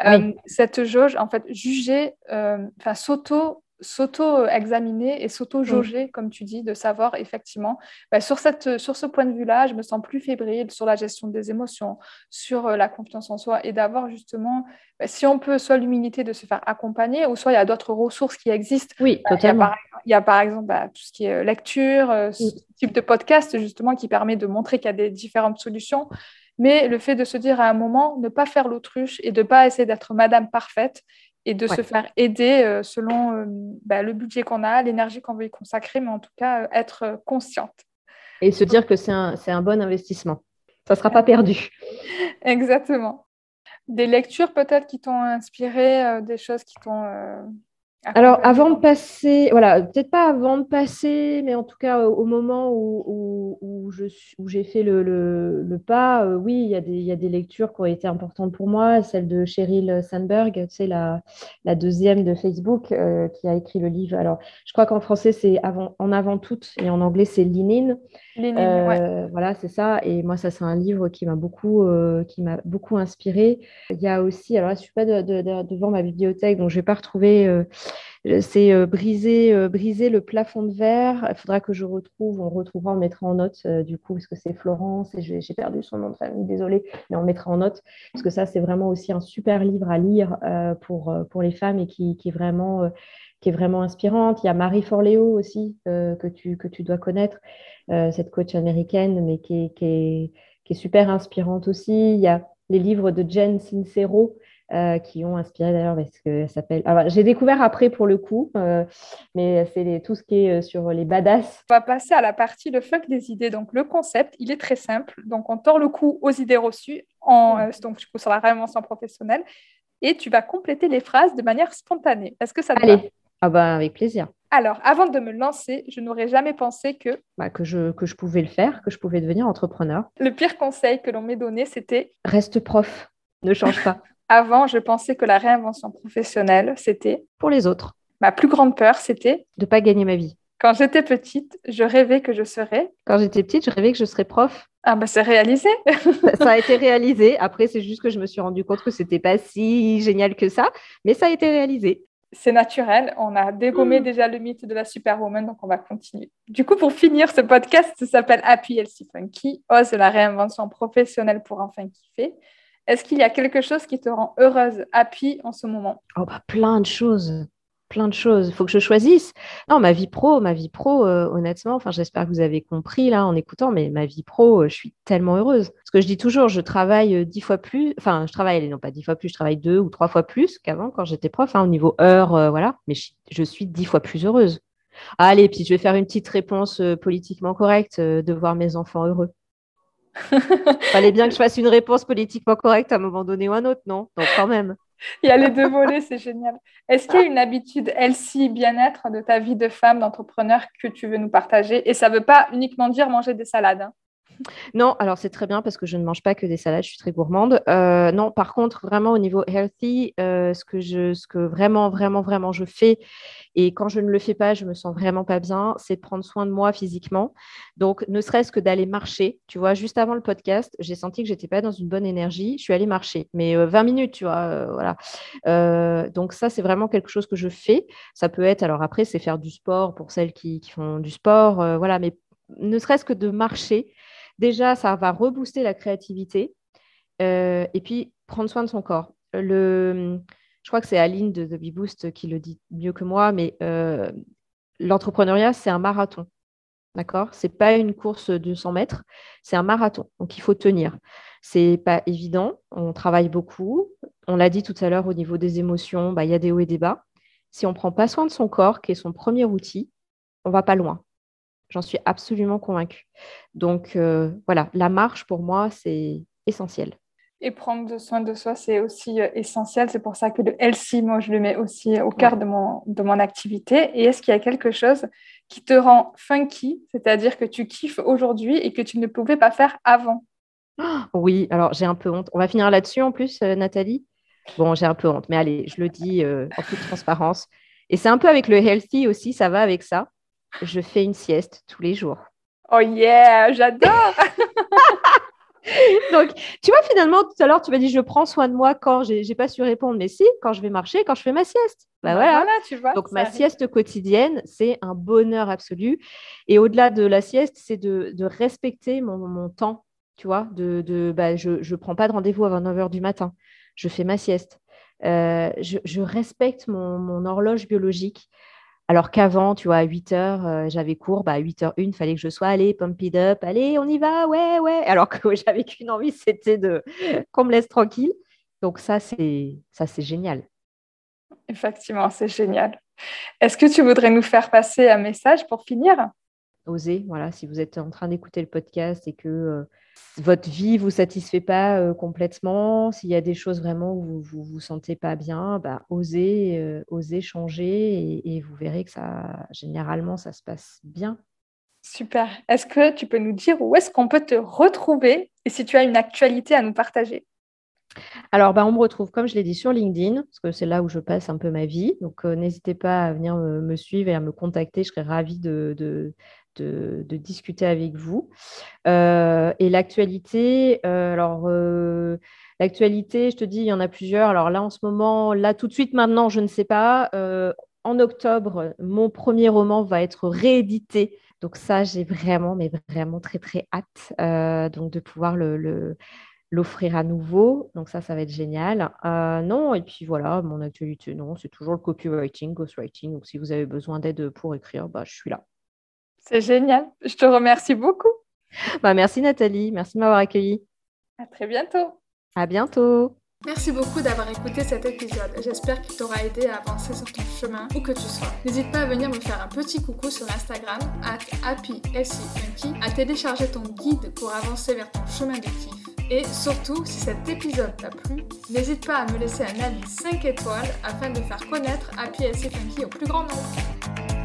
S2: Euh, cette jauge, en fait, juger, enfin s'auto s'auto-examiner et s'auto-jauger, comme tu dis, de savoir effectivement, bah, sur, cette, sur ce point de vue-là, je me sens plus fébrile sur la gestion des émotions, sur la confiance en soi et d'avoir justement, bah, si on peut, soit l'humilité de se faire accompagner ou soit il y a d'autres ressources qui existent.
S3: Oui, totalement.
S2: Il y a par, exemple tout ce qui est lecture, ce type de podcast justement qui permet de montrer qu'il y a des différentes solutions. Mais le fait de se dire à un moment, ne pas faire l'autruche et de ne pas essayer d'être madame parfaite et de se faire aider euh, selon euh, bah, le budget qu'on a, l'énergie qu'on veut y consacrer, mais en tout cas, euh, être consciente.
S3: Et se dire que c'est un, un, bon investissement. Ça ne sera pas perdu.
S2: Exactement. Des lectures peut-être qui t'ont inspiré, des choses qui t'ont
S3: alors, avant de passer, voilà, peut-être pas avant de passer, mais en tout cas au, moment où, où, j'ai fait le, pas, euh, oui, il y, a des, il y, a des lectures qui ont été importantes pour moi. Celle de Sheryl Sandberg, tu sais, la, la deuxième de Facebook, euh, qui a écrit le livre. Alors, je crois qu'en français, c'est avant, en avant toute, et en anglais, c'est Linin.
S2: Euh,
S3: voilà, c'est ça. Et moi, ça, c'est un livre qui m'a beaucoup, qui m'a beaucoup inspiré. Il y a aussi, alors là, je suis pas devant ma bibliothèque, donc je vais pas retrouver c'est euh, briser, euh, briser le plafond de verre. Il faudra que je retrouve, on retrouvera, on mettra en note euh, du coup, parce que c'est Florence et j'ai perdu son nom de famille, désolée, mais on mettra en note, parce que ça, c'est vraiment aussi un super livre à lire pour, pour les femmes et qui, est vraiment qui est inspirante. Il y a Marie Forleo aussi, que, tu, que tu dois connaître, cette coach américaine, mais qui est, qui, est, qui est, super inspirante aussi. Il y a les livres de Jen Sincero, euh, qui ont inspiré d'ailleurs parce que ça s'appelle. j'ai découvert après pour le coup, euh, mais c'est tout ce qui est euh, sur les badass.
S2: On va passer à la partie le fuck des idées. Donc le concept, il est très simple. Donc on tord le cou aux idées reçues en mm. donc du coup sur la réinvention professionnelle et tu vas compléter les phrases de manière spontanée. Est-ce que ça te
S3: Allez. Ah bah avec plaisir.
S2: Alors, avant de me lancer, je n'aurais jamais pensé que...
S3: Bah, que, je, que je pouvais le faire, que je pouvais devenir entrepreneur.
S2: Le pire conseil que l'on m'ait donné, c'était...
S3: Reste prof, ne change pas.
S2: Avant, je pensais que la réinvention professionnelle, c'était...
S3: Pour les autres.
S2: Ma plus grande peur, c'était...
S3: De ne pas gagner ma vie.
S2: Quand j'étais petite, je rêvais que je serais...
S3: Quand j'étais petite, je rêvais que je serais prof.
S2: Ah bah c'est réalisé.
S3: ça, a été réalisé. Après, c'est juste que je me suis rendu compte que c'était pas si génial que ça, mais ça a été réalisé.
S2: C'est naturel. On a dégommé hmm. déjà le mythe de la superwoman, donc on va continuer. Du coup, pour finir, ce podcast s'appelle Happy Elsie Funky, ose la réinvention professionnelle pour enfin kiffer. Est-ce qu'il y a quelque chose qui te rend heureuse, happy en ce moment?
S3: Oh bah plein de choses, plein de choses. Il faut que je choisisse. Non, ma vie pro, ma vie pro, euh, honnêtement, enfin j'espère que vous avez compris là en écoutant, mais ma vie pro, euh, je suis tellement heureuse. Parce que je dis toujours, je travaille euh, dix fois plus, enfin je travaille, non pas dix fois plus, je travaille deux ou trois fois plus qu'avant quand j'étais prof, hein, au niveau heure, voilà. Mais je, suis dix fois plus heureuse. Allez, puis je vais faire une petite réponse politiquement correcte, de voir mes enfants heureux. Fallait bien que je fasse une réponse politiquement correcte à un moment donné ou un autre, non? Donc quand même.
S2: Il y a les deux volets, c'est génial. Est-ce qu'il y a une habitude healthy, bien-être de ta vie de femme, d'entrepreneur que tu veux nous partager? Et ça ne veut pas uniquement dire manger des salades. Hein.
S3: Non, alors c'est très bien parce que je ne mange pas que des salades, je suis très gourmande. Euh, non, par contre, vraiment au niveau healthy, euh, ce, que je, vraiment, vraiment, vraiment je fais, et quand je ne le fais pas, je me sens vraiment pas bien, c'est prendre soin de moi physiquement. Donc, ne serait-ce que d'aller marcher. Tu vois, juste avant le podcast, j'ai senti que j'étais pas dans une bonne énergie. Je suis allée marcher, mais 20 euh, minutes, tu vois, voilà. donc ça, c'est vraiment quelque chose que je fais. Ça peut être, alors après, c'est faire du sport pour celles qui, qui font du sport, voilà, mais ne serait-ce que de marcher, Déjà, ça va rebooster la créativité euh, et puis prendre soin de son corps. Je crois que c'est Aline de The Bee Boost qui le dit mieux que moi, mais euh, l'entrepreneuriat, c'est un marathon. D'accord? C'est pas une course de 100 mètres, c'est un marathon. Donc il faut tenir. C'est pas évident. On travaille beaucoup. On l'a dit tout à l'heure au niveau des émotions, bah, il y a des hauts et des bas. Si on ne prend pas soin de son corps, qui est son premier outil, on va pas loin. J'en suis absolument convaincue. Donc euh, voilà, la marche pour moi, c'est essentiel.
S2: Et prendre soin de soi, c'est aussi euh, essentiel. C'est pour ça que le healthy, moi, je le mets aussi au cœur de, mon, de mon activité. Et est-ce qu'il y a quelque chose qui te rend funky, c'est-à-dire que tu kiffes aujourd'hui et que tu ne pouvais pas faire avant?
S3: Oui, alors j'ai un peu honte. On va finir là-dessus en plus, euh, Nathalie? Bon, j'ai un peu honte, mais allez, je le dis euh, en toute transparence. Et c'est un peu avec le healthy aussi, ça va avec ça. Je fais une sieste tous les jours.
S2: Oh yeah, j'adore
S3: Donc, tu vois, finalement, tout à l'heure, tu m'as dit, je prends soin de moi quand j'ai n'ai pas su répondre, mais si, quand je vais marcher, quand je fais ma sieste. Bah, bah voilà. tu vois, Donc, ma sieste quotidienne, c'est un bonheur absolu. Et au-delà de la sieste, c'est de, de, respecter mon, mon, temps, tu vois. De, de bah, je ne prends pas de rendez-vous à 9h du matin. Je fais ma sieste. Euh, je, je, respecte mon, mon horloge biologique. Alors qu'avant, tu vois, à 8 heures, euh, j'avais cours, bah, à 8 h 1 il fallait que je sois, allez, pump it up, allez, on y va, ouais, ouais. Alors que j'avais qu'une envie, c'était de qu'on me laisse tranquille. Donc ça, c'est ça, c'est génial.
S2: Effectivement, c'est génial. Est-ce que tu voudrais nous faire passer un message pour finir?
S3: Osez, voilà, si vous êtes en train d'écouter le podcast et que euh, votre vie vous satisfait pas euh, complètement, s'il y a des choses vraiment où vous vous, vous sentez pas bien, bah, osez, euh, osez changer et, vous verrez que ça, généralement, ça se passe bien.
S2: Super. Est-ce que tu peux nous dire où est-ce qu'on peut te retrouver et si tu as une actualité à nous partager?
S3: Alors, bah, on me retrouve, comme je l'ai dit, sur LinkedIn, parce que c'est là où je passe un peu ma vie. Donc, n'hésitez pas à venir me, suivre et à me contacter. Je serais ravie de, de, discuter avec vous. Euh, et l'actualité, euh, alors euh, l'actualité, je te dis, il y en a plusieurs. Alors là, en ce moment, là, tout de suite, maintenant, je ne sais pas. en octobre, mon premier roman va être réédité. Donc ça, j'ai vraiment, mais vraiment très, très hâte donc de pouvoir le, l'offrir à nouveau. Donc ça, ça va être génial. non, et puis voilà, mon actualité, non, c'est toujours le copywriting, ghostwriting. Donc si vous avez besoin d'aide pour écrire, bah, je suis là.
S2: C'est génial. Je te remercie beaucoup.
S3: Bah, merci Nathalie. Merci de m'avoir accueillie.
S2: À très bientôt.
S3: À bientôt.
S2: Merci beaucoup d'avoir écouté cet épisode. J'espère qu'il t'aura aidé à avancer sur ton chemin où que tu sois. N'hésite pas à venir me faire un petit coucou sur Instagram, at à télécharger ton guide pour avancer vers ton chemin de kiff. Et surtout, si cet épisode t'a plu, n'hésite pas à me laisser un avis 5 étoiles afin de faire connaître Happy Funky au plus grand nombre.